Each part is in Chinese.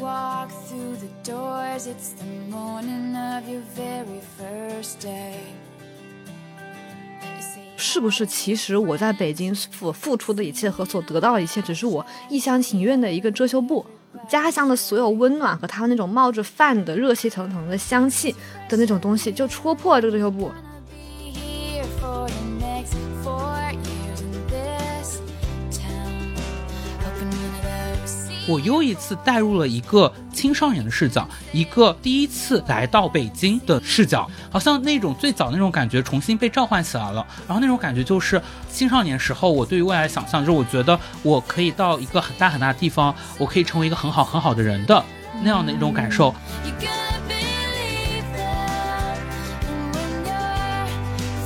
walk through the doors, it's the morning of your very first day. 是不是其实我在北京所付出的一切和所得到的一切，只是我一厢情愿的一个遮羞布？家乡的所有温暖和他们那种冒着饭的热气腾腾的香气的那种东西，就戳破了这个遮羞布。我又一次带入了一个青少年的视角，一个第一次来到北京的视角，好像那种最早那种感觉重新被召唤起来了。然后那种感觉就是青少年时候我对于未来的想象，就是我觉得我可以到一个很大很大的地方，我可以成为一个很好很好的人的那样的一种感受。You're gonna believe that. When you're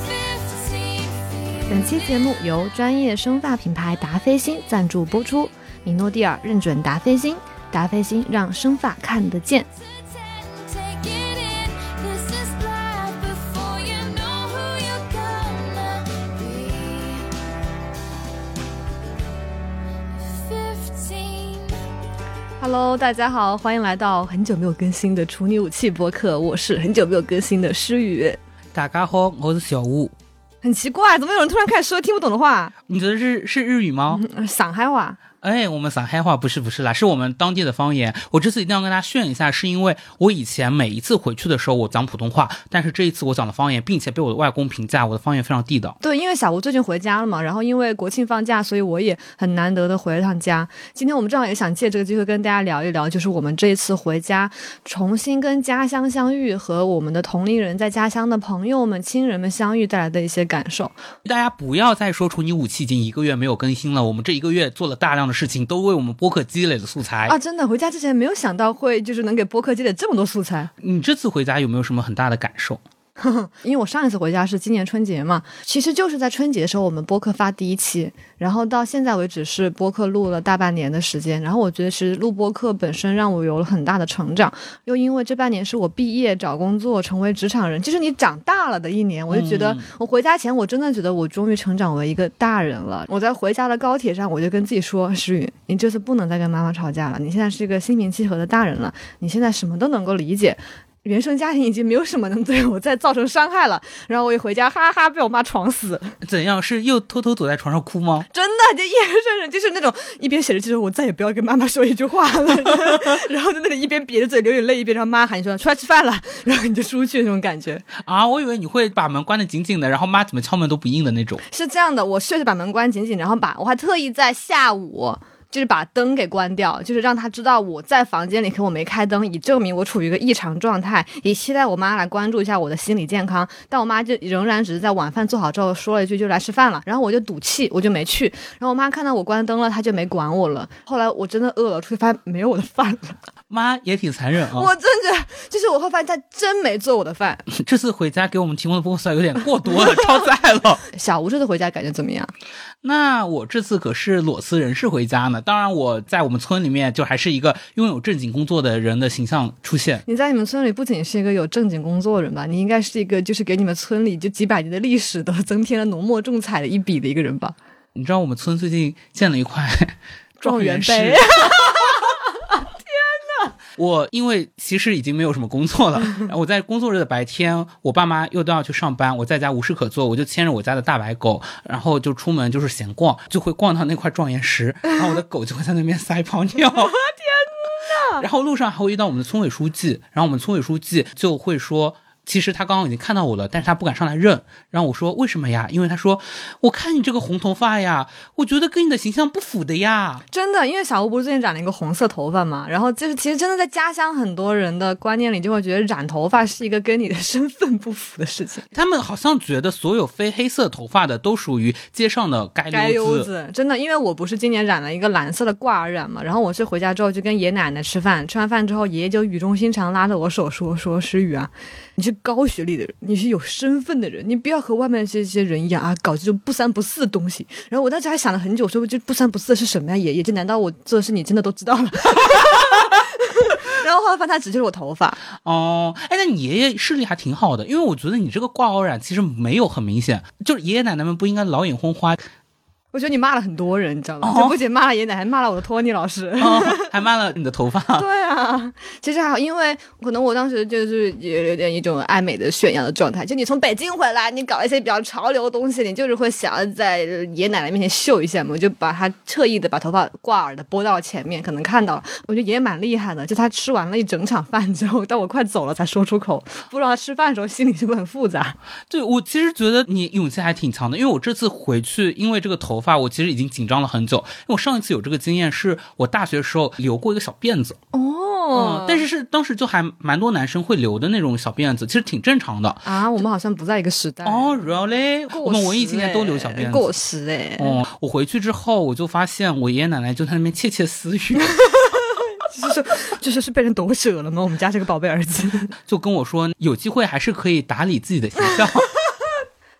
15 feet 本期节目由专业生发品牌达霏欣赞助播出，米诺地尔认准达菲星，达菲星让生发看得见。Hello，大家好，欢迎来到很久没有更新的处女武器播客，我是很久没有更新的诗雨。大家好，我是小吴。很奇怪，怎么有人突然开始说听不懂的话？你觉得是是日语吗？嗯 上海话。哎，我们上海话不是不是啦，是我们当地的方言。我这次一定要跟大家炫一下，是因为我以前每一次回去的时候我讲普通话，但是这一次我讲的方言，并且被我的外公评价我的方言非常地道。对，因为小吴最近回家了嘛，然后因为国庆放假，所以我也很难得的回了趟家。今天我们正好也想借这个机会跟大家聊一聊，就是我们这一次回家，重新跟家乡相遇，和我们的同龄人在家乡的朋友们、亲人们相遇带来的一些感受。大家不要再说处女武器已经一个月没有更新了，我们这一个月做了大量的事情，都为我们播客积累了素材。啊，真的，回家之前没有想到会就是能给播客积累这么多素材。你这次回家有没有什么很大的感受？因为我上一次回家是今年春节嘛，其实就是在春节的时候我们播客发第一期，然后到现在为止是播客录了大半年的时间，然后我觉得其实录播客本身让我有了很大的成长，又因为这半年是我毕业找工作成为职场人，就是你长大了的一年，我就觉得嗯我回家前我真的觉得我终于成长为一个大人了。我在回家的高铁上，我就跟自己说：诗雨，你这次不能再跟妈妈吵架了，你现在是一个心平气和的大人了，你现在什么都能够理解。原生家庭已经没有什么能对我再造成伤害了，然后我一回家，哈哈被我妈闯死，怎样是又偷偷躲在床上哭吗？真的就夜深人就是那种一边写着，就是我再也不要跟妈妈说一句话了，然后在那里一边瘪着嘴流眼泪，一边让妈喊你说出来吃饭了，然后你就出去那种感觉。啊，我以为你会把门关得紧紧的，然后妈怎么敲门都不应的那种。是这样的，我确实把门关紧紧，然后把我还特意在下午。就是把灯给关掉，就是让他知道我在房间里，可我没开灯，以证明我处于一个异常状态，以期待我妈来关注一下我的心理健康。但我妈就仍然只是在晚饭做好之后说了一句就来吃饭了，然后我就赌气，我就没去。然后我妈看到我关灯了，她就没管我了。后来我真的饿了，出去发现没有我的饭了，妈 也挺残忍啊。我真的就是我会发现她真没做我的饭。这次回家给我们提供的播客有点过多了，超载了。小吴这次回家感觉怎么样？那我这次可是裸辞人士回家呢。当然，我在我们村里面就还是一个拥有正经工作的人的形象出现。你在你们村里不仅是一个有正经工作的人吧，你应该是一个就是给你们村里就几百年的历史都 增添了浓墨重彩的一笔的一个人吧。你知道我们村最近建了一块 状元室碑。我因为其实已经没有什么工作了，然后我在工作日的白天，我爸妈又都要去上班，我在家无事可做，我就牵着我家的大白狗，然后就出门就是闲逛，就会逛到那块状元石，然后我的狗就会在那边撒泡尿。天哪！然后路上还会遇到我们的村委书记，然后我们村委书记就会说。其实他刚刚已经看到我了，但是他不敢上来认。然后我说为什么呀？因为他说我看你这个红头发呀，我觉得跟你的形象不符的呀。真的，因为小吴不是最近染了一个红色头发嘛，然后就是其实真的在家乡很多人的观念里就会觉得染头发是一个跟你的身份不符的事情。他们好像觉得所有非黑色头发的都属于街上的街该溜子。溜子，真的，因为我不是今年染了一个蓝色的挂耳染嘛，然后我是回家之后就跟爷爷奶奶吃饭，吃完饭之后，爷爷就语重心长拉着我手说：“说诗雨啊，你是高学历的人，你是有身份的人，你不要和外面这些人一样啊，搞这种不三不四的东西。”然后我当时还想了很久，说这不三不四的是什么呀？爷爷，这难道我做的事你真的都知道了？然后后来发现他只就是我头发，哦，哎，那你爷爷视力还挺好的，因为我觉得你这个挂耳染其实没有很明显，就是爷爷奶奶们不应该老眼昏花，我觉得你骂了很多人，你知道吗？哦就不仅骂了爷爷奶奶，还骂了我的托尼老师。哦、还骂了你的头发。对呀，其实还好，因为可能我当时就是也有点一种爱美的炫耀的状态。就你从北京回来，你搞一些比较潮流的东西，你就是会想要在爷爷奶奶面前秀一下嘛。我就把他特意的把头发挂耳的拨到前面，可能看到了。我觉得爷爷蛮厉害的，就他吃完了一整场饭之后，到我快走了才说出口，不知道他吃饭的时候心里是不是很复杂。对我其实觉得你勇气还挺强的，因为我这次回去，因为这个头发，我其实已经紧张了很久。因为我上一次有这个经验，是我大学的时候留过一个小辫子，哦嗯，但是是当时就还蛮多男生会留的那种小辫子，其实挺正常的。啊，我们好像不在一个时代。哦，really？过我们文艺青年都留小辫子过子。时哎。哦，我回去之后，我就发现我爷爷奶奶就在那边窃窃私语，就是就是是被人夺舍了吗？我们家这个宝贝儿子。就跟我说有机会还是可以打理自己的形象。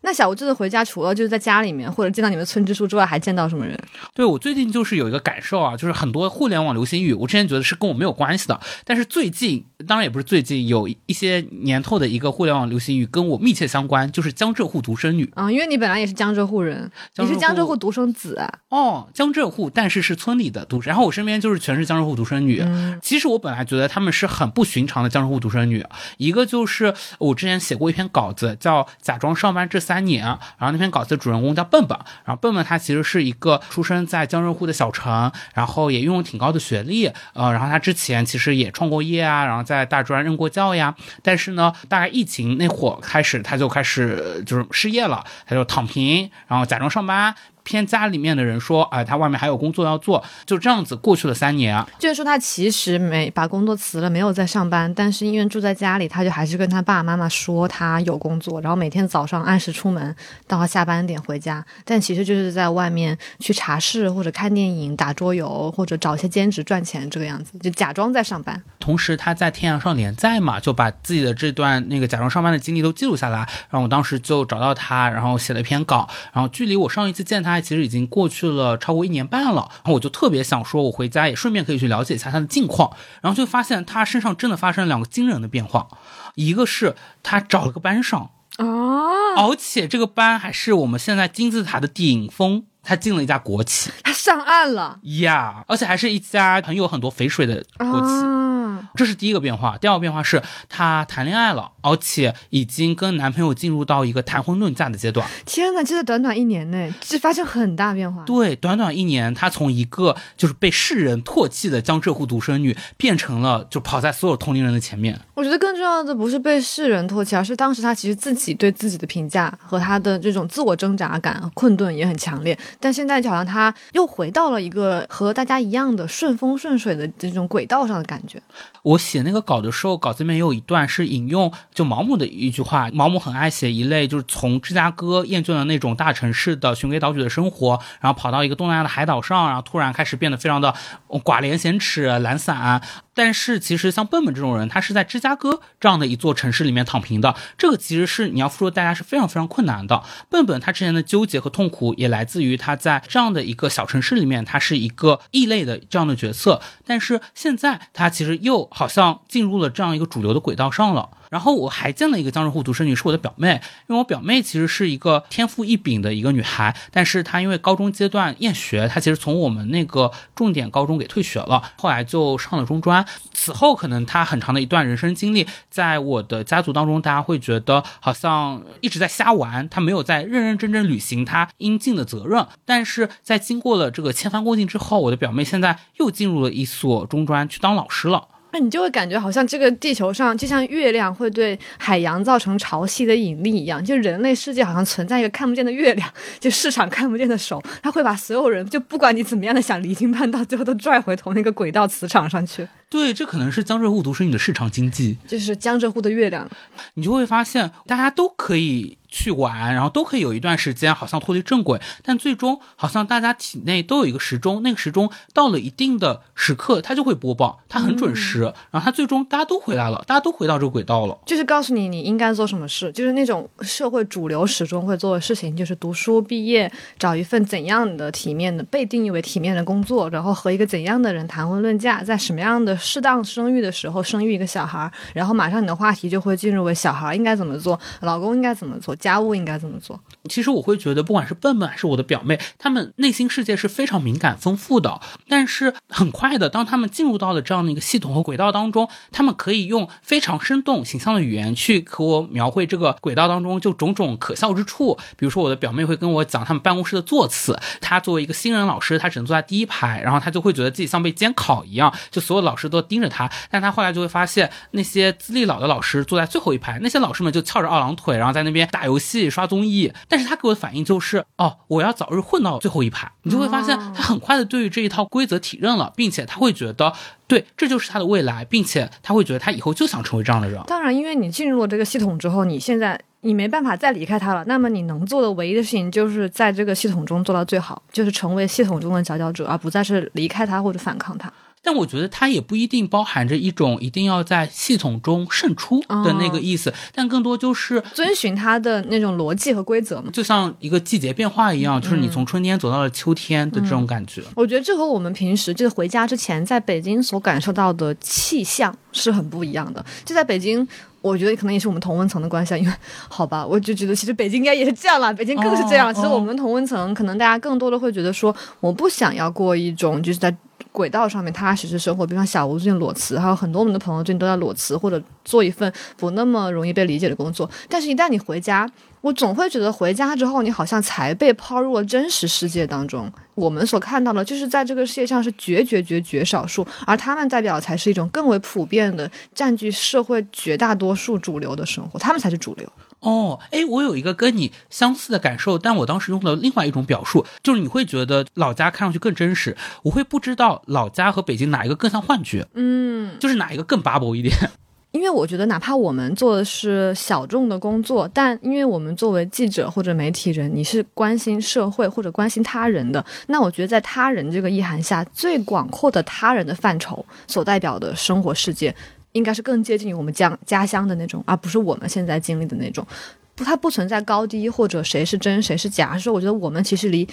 那小吴这次回家，除了就是在家里面或者见到你们村支书之外，还见到什么人？对我最近就是有一个感受啊，就是很多互联网流行语，我之前觉得是跟我没有关系的，但是最近，当然也不是最近，有一些年头的一个互联网流行语跟我密切相关，就是江浙沪独生女。啊、因为你本来也是江浙沪人，沪你是江浙沪独生子啊。哦，江浙沪，但是是村里的独生，然后我身边就是全是江浙沪独生女。其实我本来觉得他们是很不寻常的江浙沪独生女，一个就是我之前写过一篇稿子，叫《假装上班这三三年》，然后那篇稿子的主人公叫笨笨，然后笨笨他其实是一个出生在江浙沪的小城，然后也拥有挺高的学历，呃，然后他之前其实也创过业啊，然后在大专任过教呀，但是呢，大概疫情那会儿开始，他就开始就是失业了，他就躺平，然后假装上班。骗家里面的人说，哎、他外面还有工作要做，就这样子过去了三年。啊就是说他其实没把工作辞了，没有在上班，但是因为住在家里，他就还是跟他爸爸妈妈说他有工作，然后每天早上按时出门，到他下班点回家，但其实就是在外面去茶室或者看电影、打桌游或者找一些兼职赚钱这个样子，就假装在上班。同时，他在天涯上连载嘛，就把自己的这段那个假装上班的经历都记录下来。然后我当时就找到他，然后写了一篇稿。然后距离我上一次见他，其实已经过去了超过一年半了。然后我就特别想说，我回家也顺便可以去了解一下他的近况。然后就发现他身上真的发生了两个惊人的变化，一个是他找了个班上，哦，而且这个班还是我们现在金字塔的顶峰。他进了一家国企他上岸了呀而且还是一家很有很多肥水的国企。啊！这是第一个变化。第二个变化是她谈恋爱了，而且已经跟男朋友进入到一个谈婚论嫁的阶段。天哪，这是短短一年内，这发生很大变化。对，短短一年，她从一个就是被世人唾弃的江浙沪独生女，变成了就跑在所有同龄人的前面。我觉得更重要的不是被世人唾弃，而是当时他其实自己对自己的评价和他的这种自我挣扎感、困顿也很强烈。但现在就好像他又回到了一个和大家一样的顺风顺水的这种轨道上的感觉。我写那个稿的时候，稿子里面也有一段是引用就毛姆的一句话。毛姆很爱写一类就是从芝加哥厌倦了那种大城市的循规蹈矩的生活，然后跑到一个东南亚的海岛上，然后突然开始变得非常的寡廉鲜耻、懒散。但是其实像笨笨这种人，他是在芝加哥这样的一座城市里面躺平的，这个其实是你要付出的代价是非常非常困难的。笨笨他之前的纠结和痛苦也来自于他在这样的一个小城市里面，他是一个异类的这样的角色，但是现在他其实又好像进入了这样一个主流的轨道上了。然后我还见了一个江浙沪独生女，是我的表妹，因为我表妹其实是一个天赋异禀的一个女孩，但是她因为高中阶段厌学，她其实从我们那个重点高中给退学了，后来就上了中专。此后可能她很长的一段人生经历，在我的家族当中，大家会觉得好像一直在瞎玩，她没有在认认真真履行她应尽的责任。但是在经过了这个千帆过尽之后，我的表妹现在又进入了一所中专去当老师了。那你就会感觉好像这个地球上，就像月亮会对海洋造成潮汐的引力一样，就人类世界好像存在一个看不见的月亮，就市场看不见的手，它会把所有人，就不管你怎么样的想离经叛道，最后都拽回同一个轨道磁场上去。对，这可能是江浙沪独生女的市场经济。就是江浙沪的月亮，你就会发现大家都可以去玩，然后都可以有一段时间好像脱离正轨，但最终好像大家体内都有一个时钟，那个时钟到了一定的时刻，它就会播报，它很准时，然后它最终大家都回来了，大家都回到这个轨道了。就是告诉你你应该做什么事，就是那种社会主流始终会做的事情，就是读书毕业，找一份怎样的体面的被定义为体面的工作，然后和一个怎样的人谈婚论嫁，在什么样的适当生育的时候生育一个小孩，然后马上你的话题就会进入为小孩应该怎么做，老公应该怎么做，家务应该怎么做。其实我会觉得，不管是笨笨还是我的表妹，他们内心世界是非常敏感丰富的。但是很快的，当他们进入到了这样的一个系统和轨道当中，他们可以用非常生动形象的语言去和我描绘这个轨道当中就种种可笑之处。比如说，我的表妹会跟我讲他们办公室的座次，她作为一个新人老师，她只能坐在第一排，然后她就会觉得自己像被监考一样，就所有老师都盯着他。但他后来就会发现，那些资历老的老师坐在最后一排，那些老师们就翘着二郎腿，然后在那边打游戏、刷综艺。但是他给我的反应就是，哦，我要早日混到最后一排。你就会发现，他很快的对于这一套规则体认了，并且他会觉得，对，这就是他的未来，并且他会觉得他以后就想成为这样的人。当然，因为你进入了这个系统之后，你现在你没办法再离开他了。那么你能做的唯一的事情就是在这个系统中做到最好，就是成为系统中的佼佼者，而不再是离开他或者反抗它。但我觉得它也不一定包含着一种一定要在系统中胜出的那个意思，但更多就是遵循它的那种逻辑和规则嘛。就像一个季节变化一样，就是你从春天走到了秋天的这种感觉。我觉得这和我们平时就是回家之前在北京所感受到的气象是很不一样的。就在北京。我觉得可能也是我们同温层的关系，因为好吧，我就觉得其实北京应该也是这样了，北京更是这样。哦其实我们同温层，可能大家更多的会觉得说，我不想要过一种就是在轨道上面踏踏实实生活。比方小吴最近裸辞，还有很多我们的朋友最近都在裸辞，或者做一份不那么容易被理解的工作。但是，一旦你回家，我总会觉得回家之后，你好像才被抛入了真实世界当中。我们所看到的，就是在这个世界上是绝绝绝绝少数，而他们代表才是一种更为普遍的、占据社会绝大多数主流的生活，他们才是主流。哦，哎，我有一个跟你相似的感受，但我当时用了另外一种表述，就是你会觉得老家看上去更真实，我会不知道老家和北京哪一个更像幻觉，嗯，就是哪一个更 bubble 一点。因为我觉得，哪怕我们做的是小众的工作，但因为我们作为记者或者媒体人，你是关心社会或者关心他人的，那我觉得在他人这个意涵下，最广阔的他人的范畴所代表的生活世界，应该是更接近于我们家家乡的那种，而不是我们现在经历的那种。不，它不存在高低或者谁是真谁是假，是我觉得我们其实离。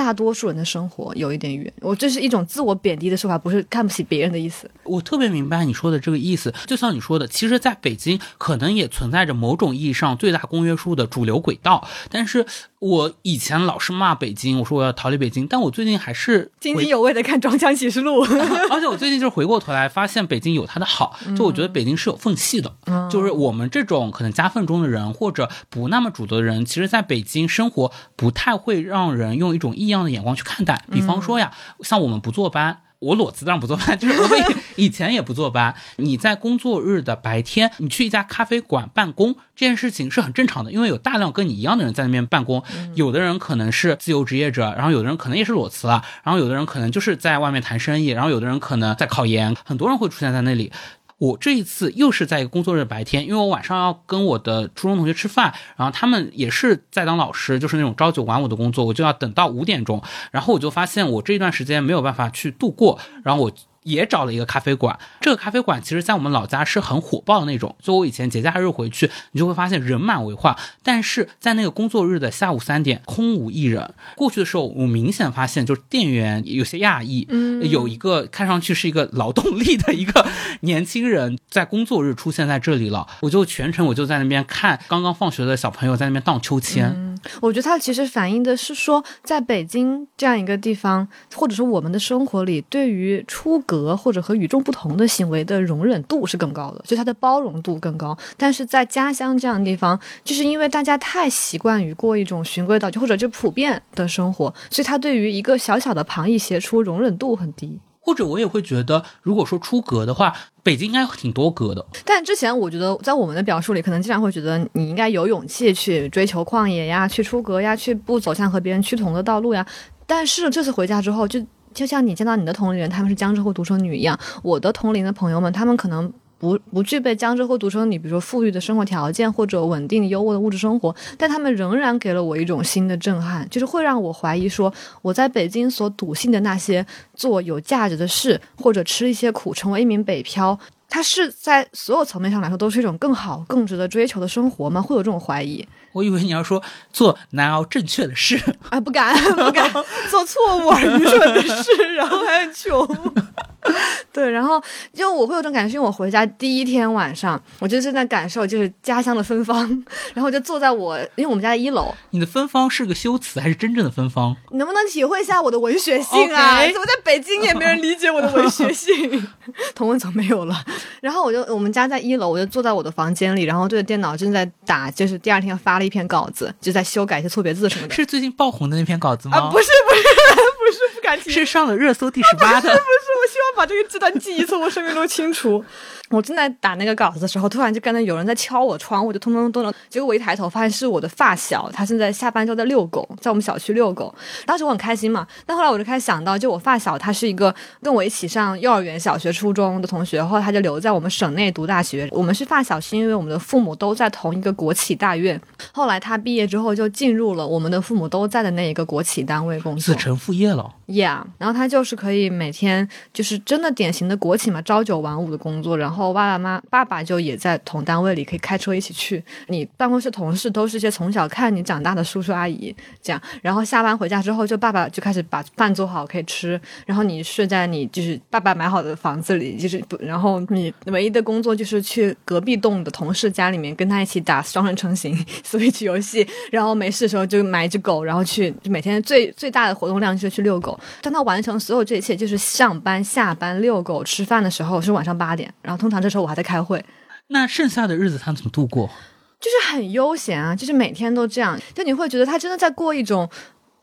大多数人的生活有一点远，我这是一种自我贬低的说法，不是看不起别人的意思。我特别明白你说的这个意思，就像你说的，其实，在北京可能也存在着某种意义上最大公约数的主流轨道。但是我以前老是骂北京，我说我要逃离北京，但我最近还是津津有味的看《装腔启示录》而且我最近就是回过头来发现北京有它的好，就我觉得北京是有缝隙的，就是我们这种可能夹缝中的人或者不那么主流的人，其实在北京生活不太会让人用一种异样的眼光去看待。比方说呀，像我们不坐班。我裸辞当然不坐班，就是我们以 以前也不坐班。你在工作日的白天，你去一家咖啡馆办公，这件事情是很正常的，因为有大量跟你一样的人在那边办公。有的人可能是自由职业者，然后有的人可能也是裸辞了，然后有的人可能就是在外面谈生意，然后有的人可能在考研，很多人会出现在那里。我这一次又是在一个工作日白天，因为我晚上要跟我的初中同学吃饭，然后他们也是在当老师，就是那种朝九晚五的工作，我就要等到五点钟，然后我就发现我这一段时间没有办法去度过，然后我。也找了一个咖啡馆，这个咖啡馆其实在我们老家是很火爆的那种，就我以前节假日回去，你就会发现人满为患。但是在那个工作日的下午三点，空无一人。过去的时候，我明显发现就是店员有些讶异，嗯有一个看上去是一个劳动力的一个年轻人在工作日出现在这里了，我就全程我就在那边看刚刚放学的小朋友在那边荡秋千。我觉得它其实反映的是说，在北京这样一个地方，或者说我们的生活里，对于出格或者和与众不同的行为的容忍度是更高的，就它的包容度更高。但是在家乡这样的地方，就是因为大家太习惯于过一种循规蹈矩或者就普遍的生活，所以它对于一个小小的旁逸斜出容忍度很低。或者我也会觉得，如果说出格的话，北京应该挺多格的。但之前我觉得，在我们的表述里，可能经常会觉得你应该有勇气去追求旷野呀，去出格呀，去不走向和别人趋同的道路呀。但是这次回家之后，就就像你见到你的同龄人，他们是江浙沪独生女一样，我的同龄的朋友们，他们可能。不不具备江浙沪独生女，比如说富裕的生活条件或者稳定优渥的物质生活，但他们仍然给了我一种新的震撼，就是会让我怀疑说，我在北京所笃信的那些做有价值的事，或者吃一些苦，成为一名北漂，它是在所有层面上来说都是一种更好、更值得追求的生活吗？会有这种怀疑？我以为你要说做难熬正确的事，啊，不敢，不敢做错误而愚蠢的事，然后还很穷。对，然后就我会有种感觉，因为我回家第一天晚上，我就正在感受就是家乡的芬芳，然后我就坐在我，因为我们家在一楼，你的芬芳是个修辞还是真正的芬芳？你能不能体会一下我的文学性啊 OK 怎么在北京也没人理解我的文学性？同文层没有了。然后我就我们家在一楼，我就坐在我的房间里，然后对着电脑正在打，就是第二天发了一篇稿子，就在修改一些错别字什么的。是最近爆红的那篇稿子吗？啊，不是不是不是是上了热搜第十八的。不是，我希望把这个这段记忆从我生命中清除。我正在打那个稿子的时候，突然就看到有人在敲我窗，我就咚咚咚咚。结果我一抬头，发现是我的发小，他现在下班之后在遛狗，在我们小区遛狗。当时我很开心嘛，但后来我就开始想到，就我发小他是一个跟我一起上幼儿园、小学、初中的同学，后来他就留在我们省内读大学。我们是发小，是因为我们的父母都在同一个国企大院。后来他毕业之后就进入了我们的父母都在的那一个国企单位工作子。承父业了，Yeah，然后他就是可以每天就是真的典型的国企嘛，朝九晚五的工作，然后爸爸妈爸爸就也在同单位里，可以开车一起去。你办公室同事都是一些从小看你长大的叔叔阿姨，这样，然后下班回家之后，就爸爸就开始把饭做好可以吃，然后你睡在你就是爸爸买好的房子里，就是不，然后你唯一的工作就是去隔壁栋的同事家里面跟他一起打双人成行 Switch 游戏，然后没事的时候就买一只狗，然后去每天最最大的活动量就是去遛狗。当他完成所有这一切，就是上班、下班、遛狗、吃饭的时候是晚上八点，然后通常这时候我还在开会。那剩下的日子他怎么度过？就是很悠闲啊，就是每天都这样，就你会觉得他真的在过一种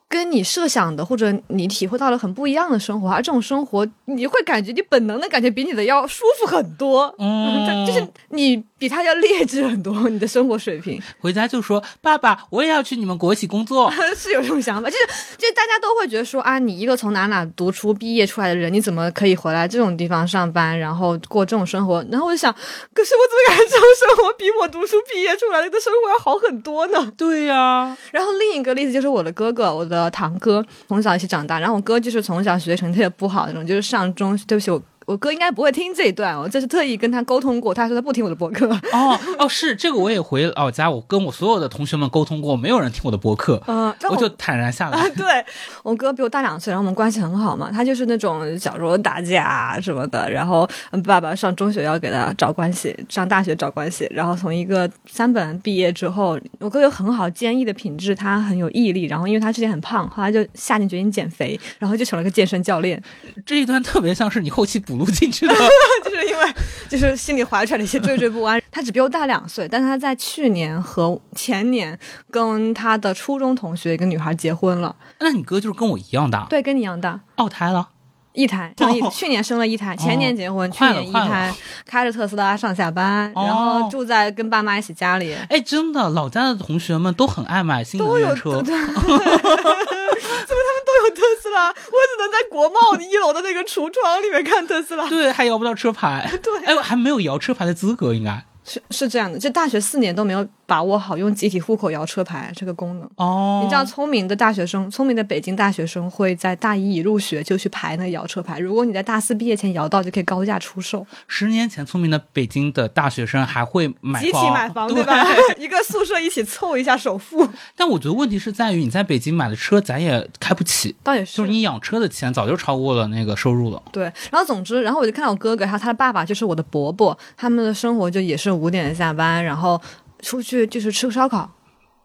跟你设想的或者你体会到了很不一样的生活，而这种生活你会感觉你本能的感觉比你的要舒服很多，嗯 就是你比他要劣质很多，你的生活水平 回家就说：“爸爸，我也要去你们国企工作。是有这种想法，就是就是大家都会觉得说啊，你一个从哪哪读书毕业出来的人，你怎么可以回来这种地方上班，然后过这种生活？然后我就想，可是我怎么感觉这种生活比我读书毕业出来的生活要好很多呢？”对呀、然后另一个例子就是我的哥哥，我的堂哥，从小一起长大。然后我哥就是从小学习成绩也不好那种，就是上中，对不起我。我哥应该不会听这一段，我这是特意跟他沟通过，他说他不听我的播客。哦哦，是这个，我也回老家，我跟我所有的同学们沟通过，没有人听我的播客，嗯，但我我就坦然下啊来。，对我哥比我大两岁，然后我们关系很好嘛。他就是那种小时候打架啊什么的，然后嗯爸爸上中学要给他找关系，上大学找关系，然后从一个三本毕业之后，我哥有很好坚毅的品质，他很有毅力，然后因为他之前很胖，后来就下定决心减肥，然后就成了个健身教练，这一段特别像是你后期补录进去的。就是因为就是心里怀揣了一些惴惴不安。他只比我大两岁，但他在去年和前年跟他的初中同学一个女孩结婚了，那你哥就是跟我一样大，对，跟你一样大。二胎了。一胎，去年生了一胎，前年结婚，去年一胎，开着特斯拉上下班，哦然后住在跟爸妈一起家里，哎，真的，老家的同学们都很爱买新能都有源车。特斯拉？我只能在国贸一楼的那个橱窗里面看特斯拉。对，还摇不到车牌。对哎，我还没有摇车牌的资格，应该。是是这样的，就大学四年都没有把握好用集体户口摇车牌这个功能。哦，你知道，聪明的大学生，聪明的北京大学生会在大一一入学就去排那摇车牌。如果你在大四毕业前摇到，就可以高价出售，十年前聪明的北京的大学生还会买集体，买房，对吧？一个宿舍一起凑一下首付，但我觉得问题是在于你在北京买的车，咱也开不起，倒也是就是你养车的钱早就超过了那个收入了。对，然后总之，然后我就看到我哥哥，还有他的爸爸，就是我的伯伯，他们的生活就也是五点下班，然后出去就是吃个烧烤，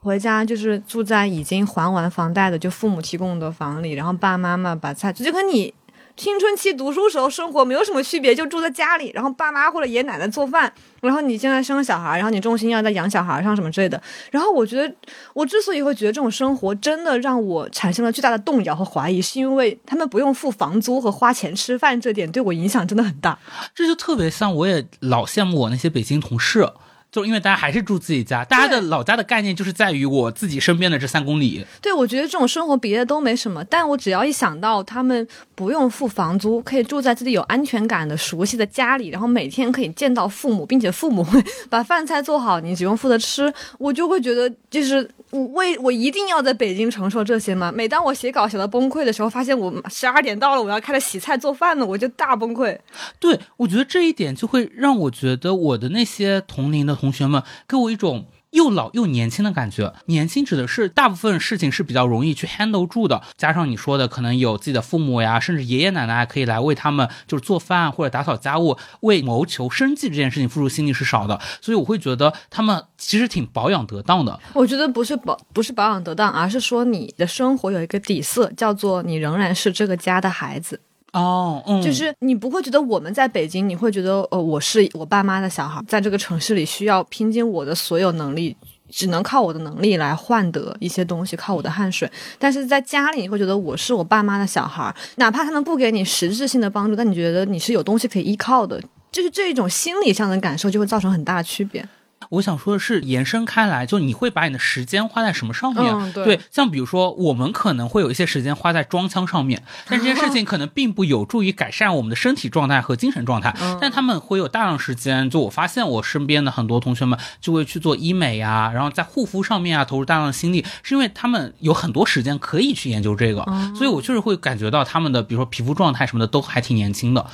回家就是住在已经还完房贷的就父母提供的房里，然后爸爸妈妈把菜，就跟你青春期读书时候生活没有什么区别，就住在家里，然后爸妈或者爷爷奶奶做饭，然后你现在生了小孩，然后你重心要在养小孩上什么之类的。然后我觉得，我之所以会觉得这种生活真的让我产生了巨大的动摇和怀疑，是因为他们不用付房租和花钱吃饭，这点对我影响真的很大。这就特别像，我也老羡慕我那些北京同事，就是因为大家还是住自己家，大家的老家的概念就是在于我自己身边的这三公里。对，我觉得这种生活别的都没什么，但我只要一想到他们不用付房租，可以住在自己有安全感的熟悉的家里，然后每天可以见到父母，并且父母会 把饭菜做好，你只用负责吃，我就会觉得就是我为我一定要在北京承受这些吗？每当我写稿写到崩溃的时候，发现我十二点到了，我要开始洗菜做饭了，我就大崩溃。对，我觉得这一点就会让我觉得我的那些同龄的同学们给我一种又老又年轻的感觉。年轻指的是大部分事情是比较容易去 handle 住的，加上你说的可能有自己的父母呀，甚至爷爷奶奶可以来为他们就是做饭或者打扫家务，为谋求生计这件事情付出心力是少的，所以我会觉得他们其实挺保养得当的。我觉得不是保不是保养得当，而是说你的生活有一个底色，叫做你仍然是这个家的孩子。哦，就是你不会觉得我们在北京，你会觉得呃，我是我爸妈的小孩，在这个城市里需要拼尽我的所有能力，只能靠我的能力来换得一些东西，靠我的汗水。但是在家里，你会觉得我是我爸妈的小孩，哪怕他们不给你实质性的帮助，但你觉得你是有东西可以依靠的，就是这一种心理上的感受就会造成很大的区别。我想说的是，延伸开来，就你会把你的时间花在什么上面？嗯对像比如说，我们可能会有一些时间花在装腔上面，但这件事情 可能并不有助于改善我们的身体状态和精神状态。嗯但他们会有大量时间，就我发现我身边的很多同学们就会去做医美啊，然后在护肤上面啊投入大量的心力，是因为他们有很多时间可以去研究这个，哦所以我确实会感觉到他们的，比如说皮肤状态什么的都还挺年轻的。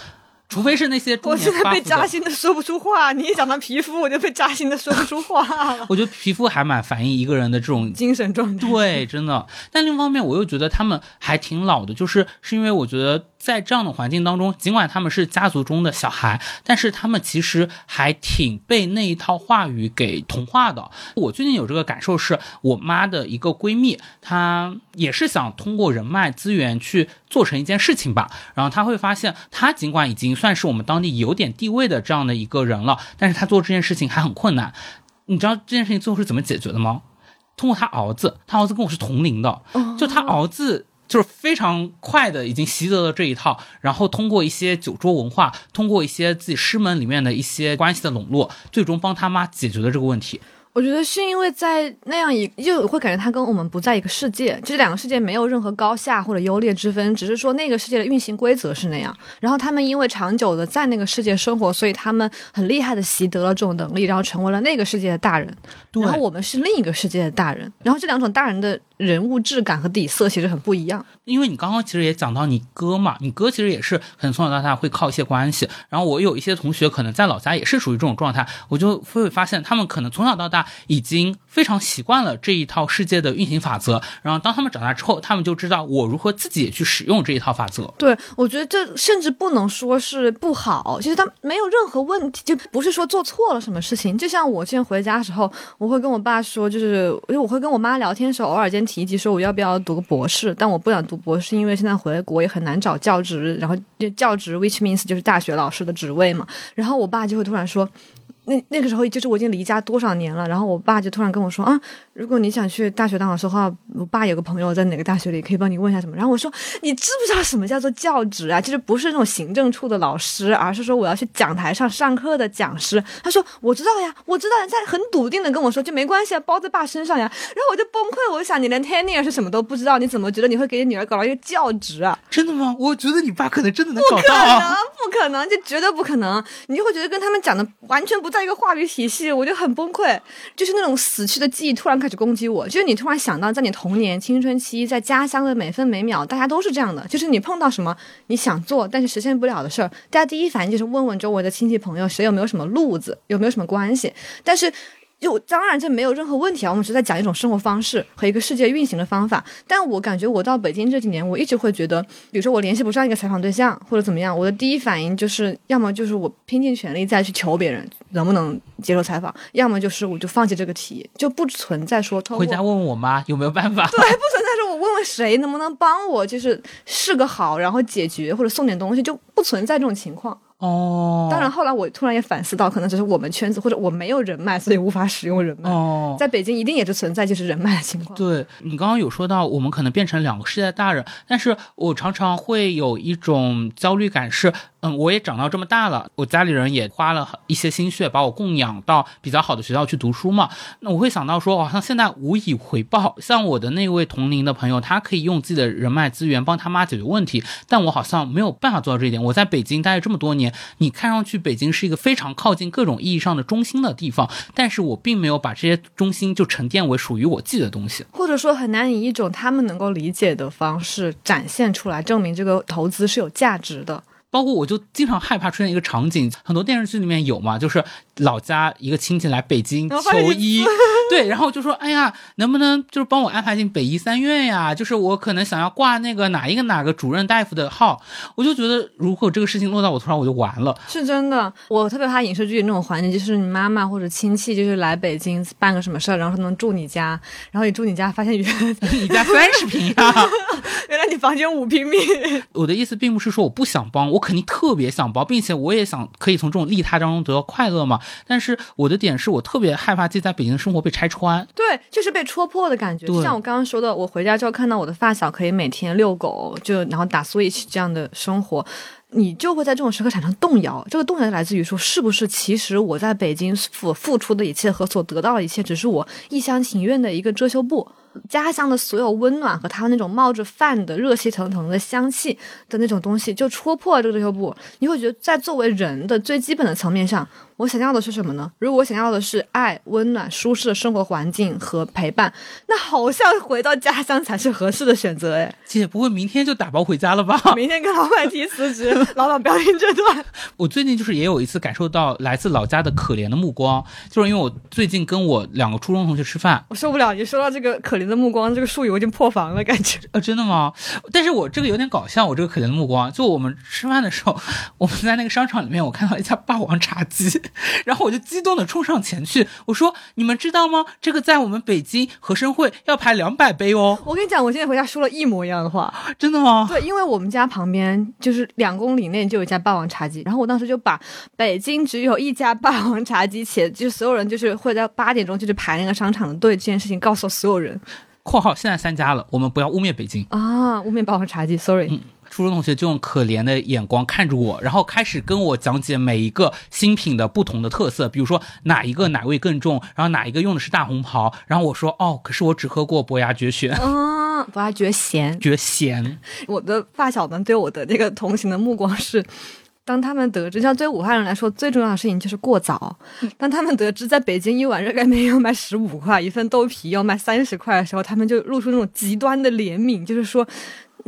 除非是那些中我现在被扎心的说不出话，你一讲到皮肤，我就被扎心的说不出话了。我觉得皮肤还蛮反映一个人的这种精神状态，对，真的。但另一方面，我又觉得他们还挺老的，就是是因为我觉得在这样的环境当中，尽管他们是家族中的小孩，但是他们其实还挺被那一套话语给同化的。我最近有这个感受是，我妈的一个闺蜜，她也是想通过人脉资源去做成一件事情吧。然后她会发现，她尽管已经算是我们当地有点地位的这样的一个人了，但是她做这件事情还很困难。你知道这件事情最后是怎么解决的吗？通过他儿子，他儿子跟我是同龄的，就他儿子就是非常快的已经习得了这一套，然后通过一些酒桌文化，通过一些自己师门里面的一些关系的笼络，最终帮他妈解决了这个问题。我觉得是因为在那样一，就会感觉他跟我们不在一个世界，这两个世界没有任何高下或者优劣之分，只是说那个世界的运行规则是那样。然后他们因为长久的在那个世界生活，所以他们很厉害的习得了这种能力，然后成为了那个世界的大人。然后我们是另一个世界的大人，然后这两种大人的人物质感和底色其实很不一样。因为你刚刚其实也讲到你哥嘛，你哥其实也是可能从小到大会靠一些关系，然后我有一些同学可能在老家也是属于这种状态，我就会发现他们可能从小到大已经非常习惯了这一套世界的运行法则，然后当他们长大之后，他们就知道我如何自己去使用这一套法则。对，我觉得这甚至不能说是不好，其实他没有任何问题，就不是说做错了什么事情。就像我之前回家的时候，我会跟我爸说，就是因为我会跟我妈聊天的时候，偶尔间提及说我要不要读个博士，但我不想读博士，因为现在回国也很难找教职，然后就教职 which means 就是大学老师的职位嘛。然后我爸就会突然说。那那个时候就是我已经离家多少年了，然后我爸就突然跟我说啊，如果你想去大学当老师的话，我爸有个朋友在哪个大学里，可以帮你问一下什么。然后我说你知不知道什么叫做教职啊？就是不是那种行政处的老师，而是说我要去讲台上上课的讲师。他说我知道呀，我知道，他很笃定的跟我说就没关系啊，包在爸身上呀。然后我就崩溃，我就想你连 tenure 是什么都不知道，你怎么觉得你会给你女儿搞到一个教职啊？真的吗？我觉得你爸可能真的能搞不可。能，不可能，这绝对不可能！你就会觉得跟他们讲的完全不在一个话语体系，我就很崩溃。就是那种死去的记忆突然开始攻击我，就是你突然想到，在你童年、青春期，在家乡的每分每秒，大家都是这样的，就是你碰到什么你想做但是实现不了的事儿，大家第一反应就是问问周围的亲戚朋友，谁有没有什么路子，有没有什么关系，但是。就当然这没有任何问题啊，我们只是在讲一种生活方式和一个世界运行的方法。但我感觉我到北京这几年，我一直会觉得，比如说我联系不上一个采访对象或者怎么样，我的第一反应就是，要么就是我拼尽全力再去求别人能不能接受采访，要么就是我就放弃这个题，就不存在说回家问问我妈有没有办法。对，不存在说我问问谁能不能帮我，就是试个好，然后解决或者送点东西，就不存在这种情况。哦，当然，后来我突然也反思到，可能只是我们圈子或者我没有人脉，所以无法使用人脉。哦，在北京一定也是存在就是人脉的情况。对你刚刚有说到，我们可能变成两个世界的大人，但是我常常会有一种焦虑感是，嗯，我也长到这么大了，我家里人也花了一些心血把我供养到比较好的学校去读书嘛，那我会想到说，好像现在无以回报。像我的那位同龄的朋友，他可以用自己的人脉资源帮他妈解决问题，但我好像没有办法做到这一点。我在北京待了这么多年，你看上去北京是一个非常靠近各种意义上的中心的地方，但是我并没有把这些中心就沉淀为属于我自己的东西。或者说很难以一种他们能够理解的方式展现出来，证明这个投资是有价值的。包括我就经常害怕出现一个场景，很多电视剧里面有嘛，就是老家一个亲戚来北京求医，对，然后就说，哎呀，能不能就是帮我安排进北医三院呀？就是我可能想要挂那个哪一个哪个主任大夫的号，我就觉得如果这个事情落到我头上，我就完了。是真的，我特别怕影视剧里那种环境，就是你妈妈或者亲戚就是来北京办个什么事儿，然后他能住你家，然后你住你家，发现原来 你家三十平啊、原来你房间五平米。我的意思并不是说我不想帮，我肯定特别想帮，并且我也想可以从这种利他当中得到快乐嘛。但是我的点是我特别害怕自己在北京的生活被拆穿。对，就是被戳破的感觉。就像我刚刚说的，我回家之后看到我的发小可以每天遛狗，就然后打 Switch 这样的生活。你就会在这种时刻产生动摇，这个动摇来自于说，是不是其实我在北京所付出的一切和所得到的一切，只是我一厢情愿的一个遮羞布？家乡的所有温暖和他们那种冒着饭的热气腾腾的香气的那种东西，就戳破了这个遮羞布。你会觉得，在作为人的最基本的层面上，我想要的是什么呢？如果我想要的是爱、温暖、舒适的生活环境和陪伴，那好像回到家乡才是合适的选择。哎，姐不会明天就打包回家了吧？明天跟老板提辞职，老板不要听这段。我最近就是也有一次感受到来自老家的可怜的目光，就是因为我最近跟我两个初中同学吃饭，我受不了，你说到这个可怜的目光，这个术语我已经破防了，感觉。呃，真的吗？但是我这个有点搞笑，我这个可怜的目光，就我们吃饭的时候，我们在那个商场里面，我看到一家霸王茶姬，然后我就激动的冲上前去，我说：“你们知道吗？这个在我们北京和生汇要排两百杯哦，我跟你讲，我现在回家说了一模一样的话。真的吗？”对，因为我们家旁边就是两公里内就有一家霸王茶姬，然后我当时就把北京只有一家霸王茶姬，且就是所有人就是会在八点钟就去排那个商场的队这件事情告诉所有人（括号现在三家了，我们不要污蔑北京。啊，污蔑霸王茶姬，sorry。）初中同学就用可怜的眼光看着我，然后开始跟我讲解每一个新品的不同的特色，比如说哪一个奶味更重，然后哪一个用的是大红袍，然后我说哦，可是我只喝过伯牙绝选，啊，我还觉得咸。绝弦。我的发小们对我的这个同行的目光是。当他们得知，像对武汉人来说，最重要的事情就是过早。当他们得知在北京一碗热干面要卖十五块，一份豆皮要卖三十块的时候，他们就露出那种极端的怜悯，就是说，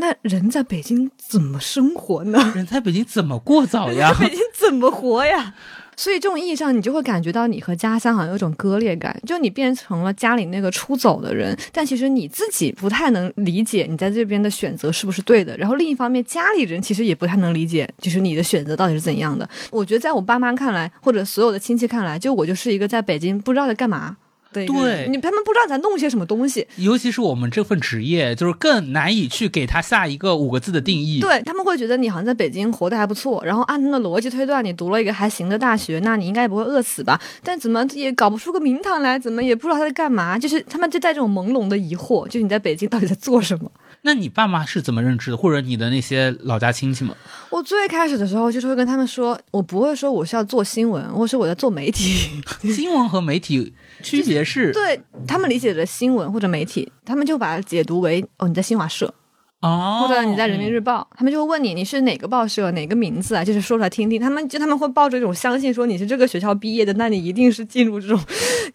那人在北京怎么生活呢？人在北京怎么过早呀？北京怎么活呀？所以这种意义上，你就会感觉到你和家乡好像有一种割裂感，就你变成了家里那个出走的人，但其实你自己不太能理解你在这边的选择是不是对的。然后另一方面，家里人其实也不太能理解，就是你的选择到底是怎样的。我觉得在我爸妈看来，或者所有的亲戚看来，就我就是一个在北京不知道在干嘛对你他们不知道在弄些什么东西，尤其是我们这份职业，就是更难以去给他下一个五个字的定义。对他们会觉得你好像在北京活得还不错，然后按他们的逻辑推断，你读了一个还行的大学，那你应该也不会饿死吧？但怎么也搞不出个名堂来，怎么也不知道他在干嘛？就是他们就带这种朦胧的疑惑，就是你在北京到底在做什么？那你爸妈是怎么认知的？或者你的那些老家亲戚们？我最开始的时候就是会跟他们说，我不会说我是要做新闻，或者说我在做媒体。新闻和媒体区别是？对他们理解的新闻或者媒体，他们就把它解读为哦你在新华社，哦，或者你在人民日报，他们就会问你你是哪个报社哪个名字啊，就是说出来听听。他们就他们会抱着一种相信，说你是这个学校毕业的，那你一定是进入这种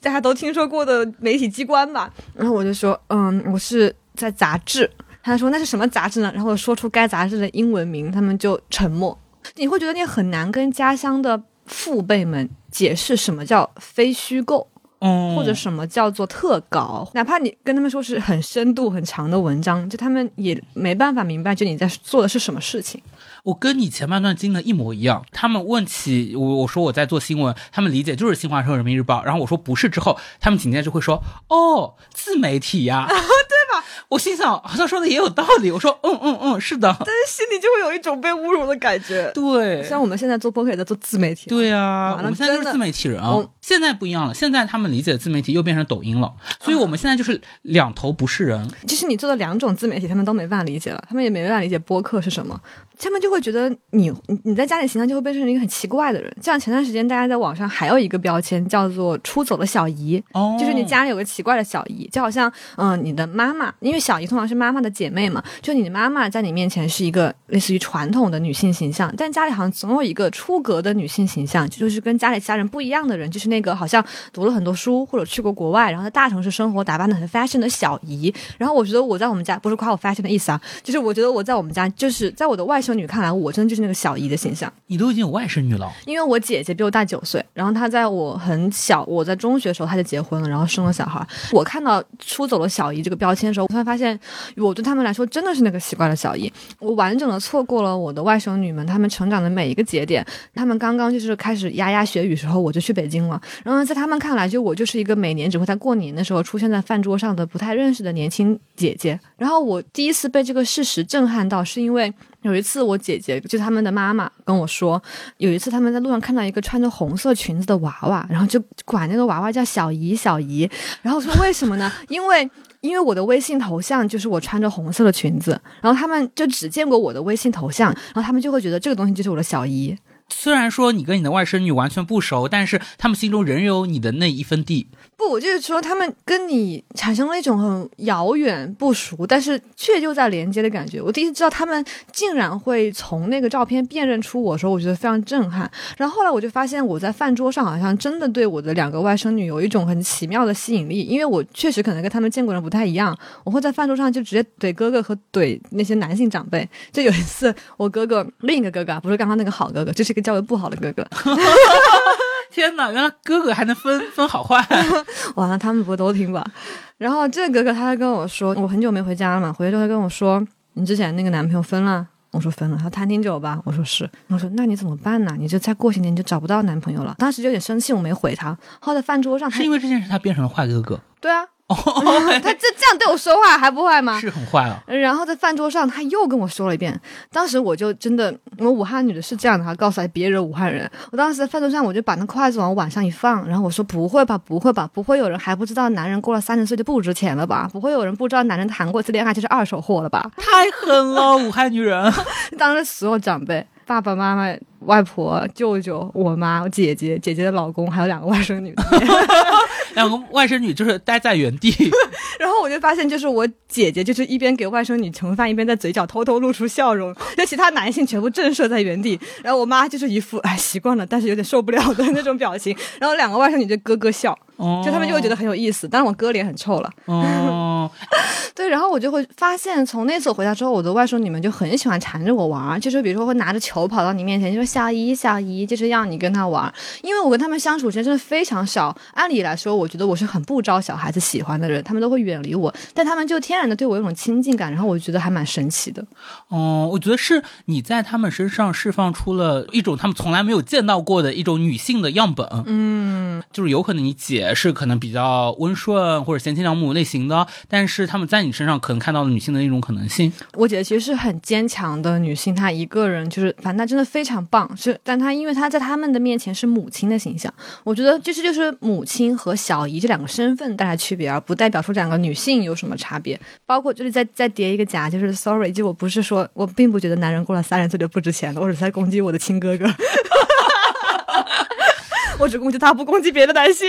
大家都听说过的媒体机关吧。然后我就说，嗯，我是在杂志。他说那是什么杂志呢？然后我说出该杂志的英文名，他们就沉默。你会觉得你很难跟家乡的父辈们解释什么叫非虚构。嗯，或者什么叫做特稿，哪怕你跟他们说是很深度很长的文章，就他们也没办法明白，就你在做的是什么事情。我跟你前半段经历的一模一样。他们问起我，我说我在做新闻，他们理解就是新华社、人民日报。然后我说不是之后，他们紧接着就会说哦，自媒体呀？我心想好像说的也有道理。我说嗯嗯嗯，是的，但是心里就会有一种被侮辱的感觉。对，像我们现在做播客也在做自媒体，对啊，我们现在就是自媒体人啊。现在不一样了，现在他们理解的自媒体又变成抖音了，所以我们现在就是两头不是人。其实你做的两种自媒体，他们都没办法理解了，他们也没办法理解播客是什么，他们就会觉得你你你在家里形象就会变成一个很奇怪的人。就像前段时间大家在网上还有一个标签叫做“出走的小姨”，哦就是你家里有个奇怪的小姨，就好像嗯、你的妈妈，因为小姨通常是妈妈的姐妹嘛，就你的妈妈在你面前是一个类似于传统的女性形象，但家里好像总有一个出格的女性形象，就是跟家里其他人不一样的人，就是那那个好像读了很多书或者去过国外，然后在大城市生活，打扮的很 fashion 的小姨。然后我觉得我在我们家不是夸我 fashion 的意思啊，就是我觉得我在我们家就是在我的外甥女看来，我真的就是那个小姨的形象。你都已经有外甥女了，因为我姐姐比我大九岁，然后她在我很小，我在中学的时候她就结婚了，然后生了小孩。我看到出走了小姨这个标签的时候，我突然发现，我对他们来说真的是那个奇怪的小姨。我完整的错过了我的外甥女们她们成长的每一个节点。他们刚刚就是开始牙牙学语时候，我就去北京了。然后在他们看来，就我就是一个每年只会在过年的时候出现在饭桌上的不太认识的年轻姐姐。然后我第一次被这个事实震撼到，是因为。有一次，我姐姐就他们的妈妈跟我说，有一次他们在路上看到一个穿着红色裙子的娃娃，然后就管那个娃娃叫小姨小姨，然后说为什么呢？因为因为我的微信头像就是我穿着红色的裙子，然后他们就只见过我的微信头像，然后他们就会觉得这个东西就是我的小姨。虽然说你跟你的外甥女完全不熟，但是他们心中仍有你的那一分地。不，我就是说，他们跟你产生了一种很遥远、不熟，但是却就在连接的感觉。我第一次知道他们竟然会从那个照片辨认出我的时候，我觉得非常震撼。然后后来我就发现，我在饭桌上好像真的对我的两个外甥女有一种很奇妙的吸引力，因为我确实可能跟他们见过人不太一样。我会在饭桌上就直接怼哥哥和怼那些男性长辈。就有一次，我哥哥另一个哥哥不是刚刚那个好哥哥，就是一个教育不好的哥哥。天哪，原来哥哥还能分 分好坏，完了他们不都听吧？然后这个哥哥他跟我说，我很久没回家了嘛，回去之后他跟我说，你之前那个男朋友分了，我说分了，他谈挺久吧，我说是，我说那你怎么办呢？你就再过些年你就找不到男朋友了。当时就有点生气，我没回他。后来饭桌上，是因为这件事他变成了坏哥哥？对啊。哦，他这这样对我说话还不坏吗？是很坏啊。然后在饭桌上他又跟我说了一遍，当时我就真的，我们武汉女的是这样的，他告诉他别惹武汉人。我当时在饭桌上我就把那筷子往碗上一放，然后我说不会吧，不会吧，不会有人还不知道男人过了三十岁就不值钱了吧？不会有人不知道男人谈过一次恋爱就是二手货了吧？太狠了，武汉女人！当时所有长辈。爸爸妈妈、外婆、舅舅、我妈、我姐姐、姐姐的老公，还有两个外甥女，两个外甥女就是待在原地。然后我就发现，就是我姐姐就是一边给外甥女盛饭，一边在嘴角偷偷露出笑容。那其他男性全部震慑在原地。然后我妈就是一副哎习惯了，但是有点受不了的那种表情。然后两个外甥女就咯咯笑。就他们就会觉得很有意思，但是我哥脸很臭了。哦，对，然后我就会发现，从那次回家之后，我的外甥女们就很喜欢缠着我玩，就是比如说会拿着球跑到你面前，就说小姨小姨，就是让你跟他玩。因为我跟他们相处时间真的非常少，按理来说，我觉得我是很不招小孩子喜欢的人，他们都会远离我，但他们就天然的对我有种亲近感，然后我觉得还蛮神奇的。哦，我觉得是你在他们身上释放出了一种他们从来没有见到过的一种女性的样本。嗯，就是有可能你姐。是可能比较温顺或者贤妻良母类型的，但是他们在你身上可能看到了女性的一种可能性。我姐姐其实是很坚强的女性，她一个人就是，反正她真的非常棒。是，但她因为她在他们的面前是母亲的形象，我觉得就是就是母亲和小姨这两个身份带来区别，而不代表说两个女性有什么差别。包括就是再再叠一个假，就是 sorry，就我不是说我并不觉得男人过了三十岁就不值钱了，我只是在攻击我的亲哥哥。我只攻击他，不攻击别的男性。